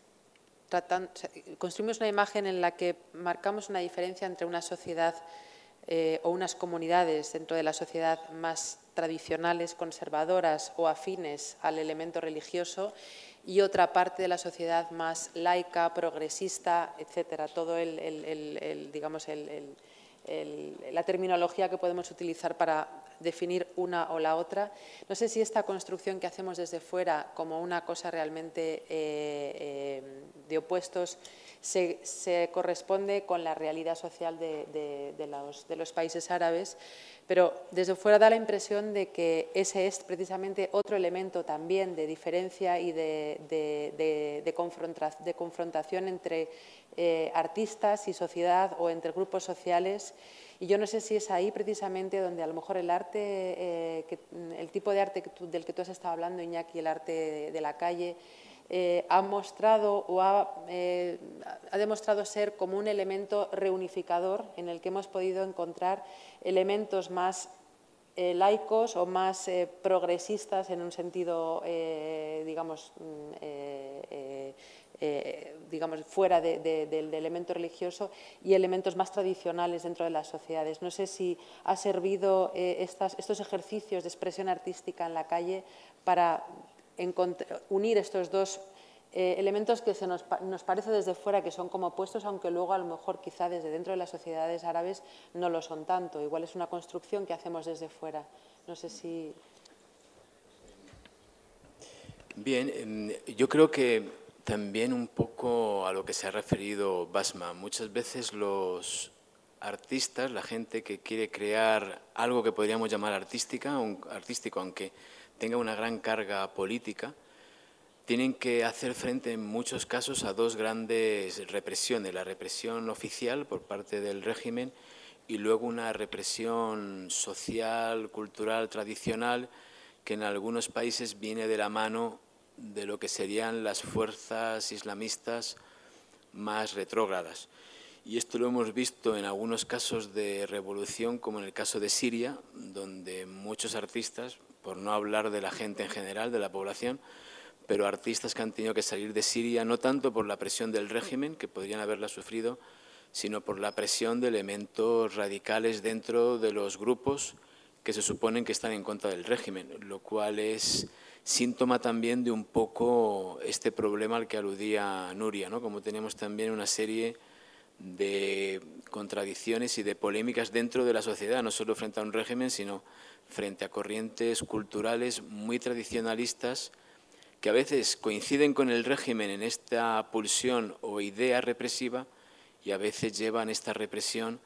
construimos una imagen en la que marcamos una diferencia entre una sociedad eh, o unas comunidades dentro de la sociedad más tradicionales, conservadoras o afines al elemento religioso y otra parte de la sociedad más laica, progresista, etcétera. Todo el, digamos la terminología que podemos utilizar para definir una o la otra. No sé si esta construcción que hacemos desde fuera como una cosa realmente eh, eh, de opuestos se, corresponde con la realidad social de, los, países árabes, pero desde fuera da la impresión de que ese es precisamente otro elemento también de diferencia y de, confrontación entre eh, artistas y sociedad o entre grupos sociales. Y yo no sé si es ahí precisamente donde a lo mejor el arte, eh, el tipo de arte del que tú has estado hablando, Iñaki, el arte de la calle, eh, ha mostrado o eh, ha, demostrado ser como un elemento reunificador en el que hemos podido encontrar elementos más eh, laicos o más progresistas en un sentido, digamos, mm, digamos, fuera del elemento religioso y elementos más tradicionales dentro de las sociedades. No sé si ha servido estos ejercicios de expresión artística en la calle para unir estos dos eh, elementos que se nos, nos, parece desde fuera que son como opuestos, aunque luego a lo mejor quizá desde dentro de las sociedades árabes no lo son tanto. Igual es una construcción que hacemos desde fuera. No sé si... Bien, em, yo creo que también un poco a lo que se ha referido Basma. Muchas veces los artistas, la gente que quiere crear algo que podríamos llamar artística, un, artístico, aunque tenga una gran carga política, tienen que hacer frente en muchos casos a dos grandes represiones, la represión oficial por parte del régimen y luego una represión social, cultural, tradicional, que en algunos países viene de la mano de lo que serían las fuerzas islamistas más retrógradas. Y esto lo hemos visto en algunos casos de revolución, como en el caso de Siria, donde muchos artistas, por no hablar de la gente en general, de la población, pero artistas que han tenido que salir de Siria no tanto por la presión del régimen, que podrían haberla sufrido, sino por la presión de elementos radicales dentro de los grupos que se suponen que están en contra del régimen, lo cual es síntoma también de un poco este problema al que aludía Nuria, ¿no? como tenemos también una serie de contradicciones y de polémicas dentro de la sociedad, no solo frente a un régimen, sino frente a corrientes culturales muy tradicionalistas, que a veces coinciden con el régimen en esta pulsión o idea represiva y a veces llevan esta represión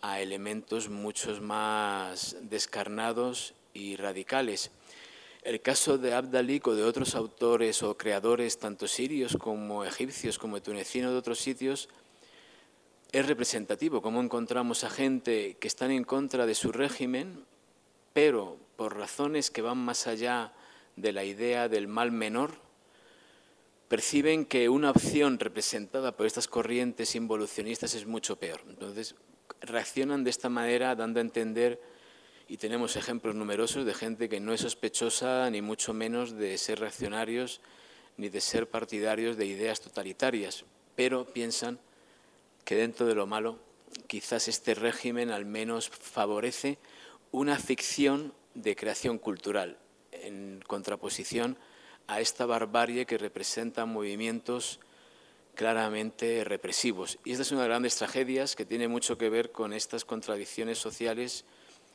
a elementos muchos más descarnados y radicales. El caso de Abdalik o de otros autores o creadores, tanto sirios como egipcios, como tunecinos de otros sitios, es representativo, como encontramos a gente que están en contra de su régimen, pero por razones que van más allá de la idea del mal menor, perciben que una opción representada por estas corrientes involucionistas es mucho peor. Entonces, reaccionan de esta manera dando a entender, y tenemos ejemplos numerosos de gente que no es sospechosa ni mucho menos de ser reaccionarios ni de ser partidarios de ideas totalitarias, pero piensan que dentro de lo malo quizás este régimen al menos favorece una ficción de creación cultural en contraposición a esta barbarie que representa movimientos claramente represivos. Y esta es una de las grandes tragedias que tiene mucho que ver con estas contradicciones sociales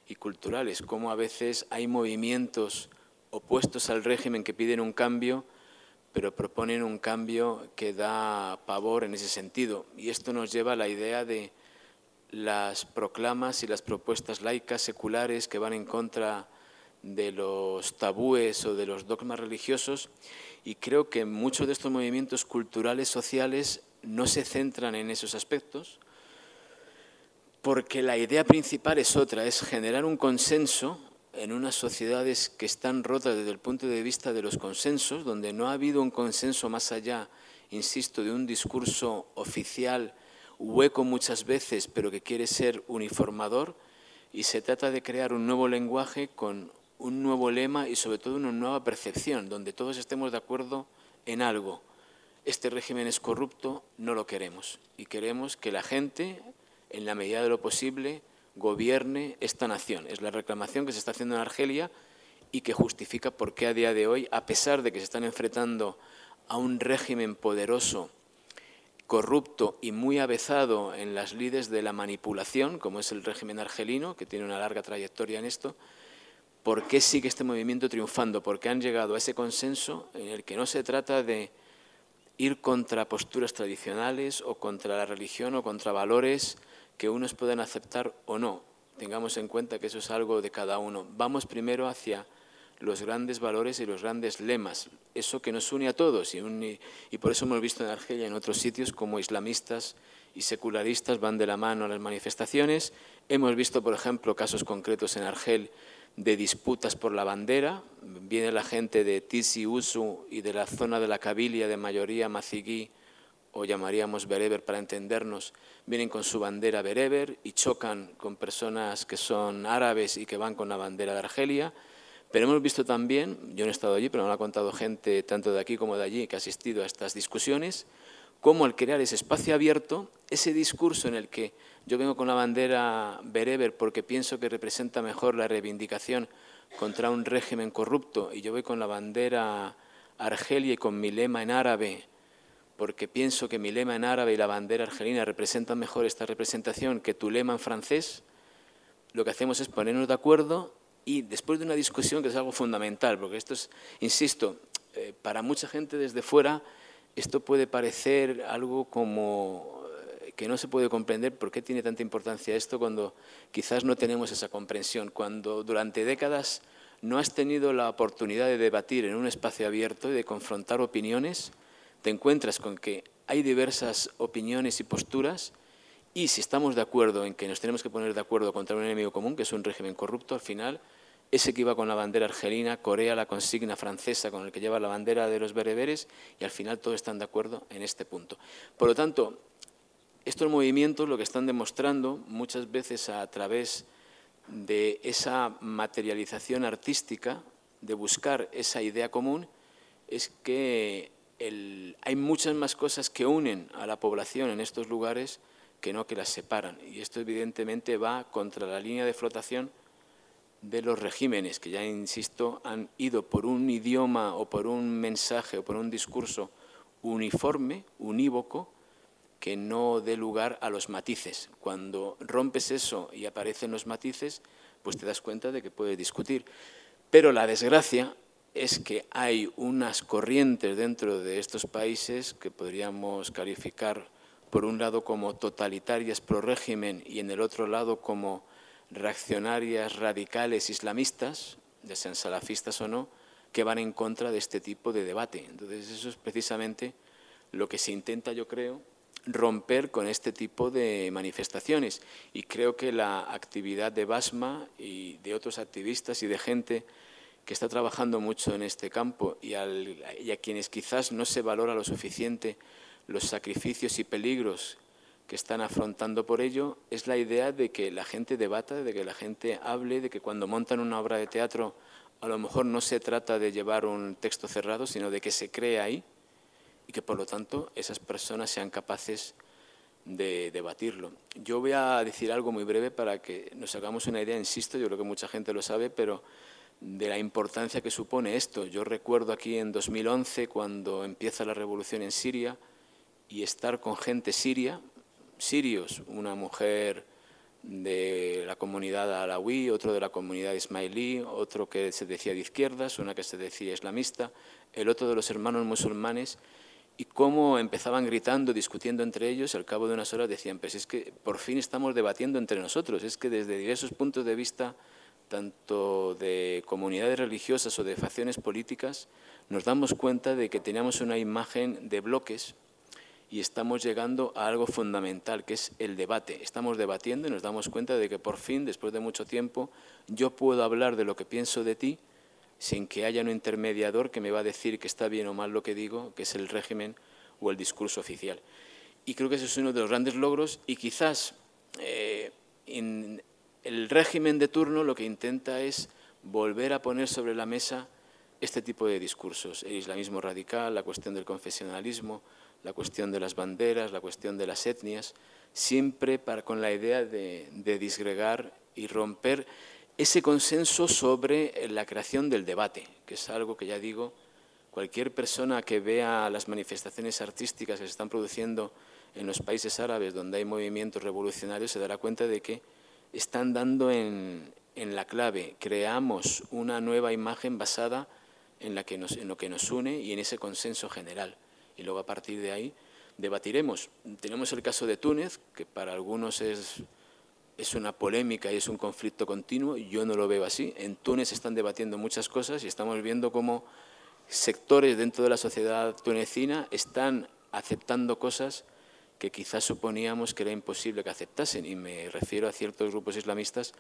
y culturales, cómo a veces hay movimientos opuestos al régimen que piden un cambio, pero proponen un cambio que da pavor en ese sentido. Y esto nos lleva a la idea de las proclamas y las propuestas laicas seculares que van en contra de los tabúes o de los dogmas religiosos y creo que muchos de estos movimientos culturales, sociales, no se centran en esos aspectos porque la idea principal es otra, es generar un consenso en unas sociedades que están rotas desde el punto de vista de los consensos, donde no ha habido un consenso más allá, insisto, de un discurso oficial hueco muchas veces, pero que quiere ser uniformador, y se trata de crear un nuevo lenguaje con un nuevo lema y sobre todo una nueva percepción, donde todos estemos de acuerdo en algo. Este régimen es corrupto, no lo queremos. Y queremos que la gente, en la medida de lo posible, gobierne esta nación. Es la reclamación que se está haciendo en Argelia y que justifica por qué a día de hoy, a pesar de que se están enfrentando a un régimen poderoso, corrupto y muy avezado en las lides de la manipulación, como es el régimen argelino, que tiene una larga trayectoria en esto, ¿Por qué sigue este movimiento triunfando? Porque han llegado a ese consenso en el que no se trata de ir contra posturas tradicionales o contra la religión o contra valores que unos puedan aceptar o no. Tengamos en cuenta que eso es algo de cada uno. Vamos primero hacia los grandes valores y los grandes lemas, eso que nos une a todos. Y, por eso hemos visto en Argelia y en otros sitios como islamistas y secularistas van de la mano a las manifestaciones. Hemos visto, por ejemplo, casos concretos en Argel de disputas por la bandera. Viene la gente de Tisi Usu y de la zona de la Cabilia de mayoría macigui o llamaríamos bereber para entendernos, vienen con su bandera bereber y chocan con personas que son árabes y que van con la bandera de Argelia. Pero hemos visto también, yo no he estado allí, pero me lo ha contado gente tanto de aquí como de allí que ha asistido a estas discusiones, cómo al crear ese espacio abierto, ese discurso en el que yo vengo con la bandera bereber porque pienso que representa mejor la reivindicación contra un régimen corrupto y yo voy con la bandera argelia y con mi lema en árabe porque pienso que mi lema en árabe y la bandera argelina representan mejor esta representación que tu lema en francés, lo que hacemos es ponernos de acuerdo y después de una discusión que es algo fundamental, porque esto es, insisto, eh, para mucha gente desde fuera esto puede parecer algo como eh, que no se puede comprender por qué tiene tanta importancia esto cuando quizás no tenemos esa comprensión, cuando durante décadas no has tenido la oportunidad de debatir en un espacio abierto y de confrontar opiniones, te encuentras con que hay diversas opiniones y posturas y si estamos de acuerdo en que nos tenemos que poner de acuerdo contra un enemigo común, que es un régimen corrupto, al final ese que iba con la bandera argelina, Corea la consigna francesa con el que lleva la bandera de los bereberes y al final todos están de acuerdo en este punto. Por lo tanto, estos movimientos lo que están demostrando muchas veces a través de esa materialización artística, de buscar esa idea común, es que hay muchas más cosas que unen a la población en estos lugares que no que las separan. Y esto evidentemente va contra la línea de flotación de los regímenes que ya, insisto, han ido por un idioma o por un mensaje o por un discurso uniforme, unívoco, que no dé lugar a los matices. Cuando rompes eso y aparecen los matices, pues te das cuenta de que puedes discutir. Pero la desgracia es que hay unas corrientes dentro de estos países que podríamos calificar por un lado como totalitarias pro régimen y en el otro lado como reaccionarias radicales islamistas, de sean salafistas o no, que van en contra de este tipo de debate. Entonces eso es precisamente lo que se intenta, yo creo, romper con este tipo de manifestaciones. Y creo que la actividad de Basma y de otros activistas y de gente que está trabajando mucho en este campo y, a quienes quizás no se valora lo suficiente los sacrificios y peligros que están afrontando por ello es la idea de que la gente debata, de que la gente hable, de que cuando montan una obra de teatro a lo mejor no se trata de llevar un texto cerrado, sino de que se cree ahí y que por lo tanto esas personas sean capaces de debatirlo. Yo voy a decir algo muy breve para que nos hagamos una idea, insisto, yo creo que mucha gente lo sabe, pero de la importancia que supone esto. Yo recuerdo aquí en 2011, cuando empieza la revolución en Siria, y estar con gente siria, sirios, una mujer de la comunidad alawí, otro de la comunidad ismailí, otro que se decía de izquierdas, una que se decía islamista, el otro de los hermanos musulmanes, y cómo empezaban gritando, discutiendo entre ellos, al cabo de unas horas decían, pues es que por fin estamos debatiendo entre nosotros, es que desde diversos puntos de vista, tanto de comunidades religiosas o de facciones políticas, nos damos cuenta de que teníamos una imagen de bloques y estamos llegando a algo fundamental, que es el debate. Estamos debatiendo y nos damos cuenta de que por fin, después de mucho tiempo, yo puedo hablar de lo que pienso de ti sin que haya un intermediador que me va a decir que está bien o mal lo que digo, que es el régimen o el discurso oficial. Y creo que ese es uno de los grandes logros y quizás eh, en el régimen de turno lo que intenta es volver a poner sobre la mesa este tipo de discursos, el islamismo radical, la cuestión del confesionalismo, la cuestión de las banderas, la cuestión de las etnias, siempre para, con la idea de, disgregar y romper ese consenso sobre la creación del debate, que es algo que ya digo, cualquier persona que vea las manifestaciones artísticas que se están produciendo en los países árabes donde hay movimientos revolucionarios se dará cuenta de que están dando en, la clave. Creamos una nueva imagen basada en, en lo que nos une y en ese consenso general y luego a partir de ahí debatiremos. Tenemos el caso de Túnez, que para algunos es, es una polémica y es un conflicto continuo, yo no lo veo así. En Túnez están debatiendo muchas cosas y estamos viendo cómo sectores dentro de la sociedad tunecina están aceptando cosas que quizás suponíamos que era imposible que aceptasen, y me refiero a ciertos grupos islamistas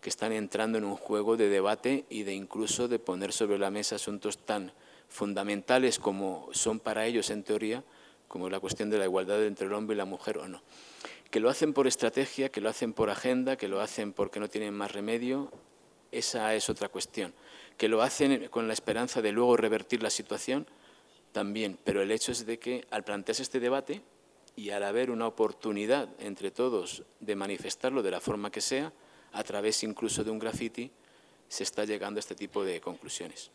que están entrando en un juego de debate y de incluso de poner sobre la mesa asuntos tan fundamentales como son para ellos en teoría, como la cuestión de la igualdad entre el hombre y la mujer o no. Que lo hacen por estrategia, que lo hacen por agenda, que lo hacen porque no tienen más remedio, esa es otra cuestión. Que lo hacen con la esperanza de luego revertir la situación, también. Pero el hecho es de que al plantearse este debate y al haber una oportunidad entre todos de manifestarlo de la forma que sea, a través incluso de un graffiti, se está llegando a este tipo de conclusiones.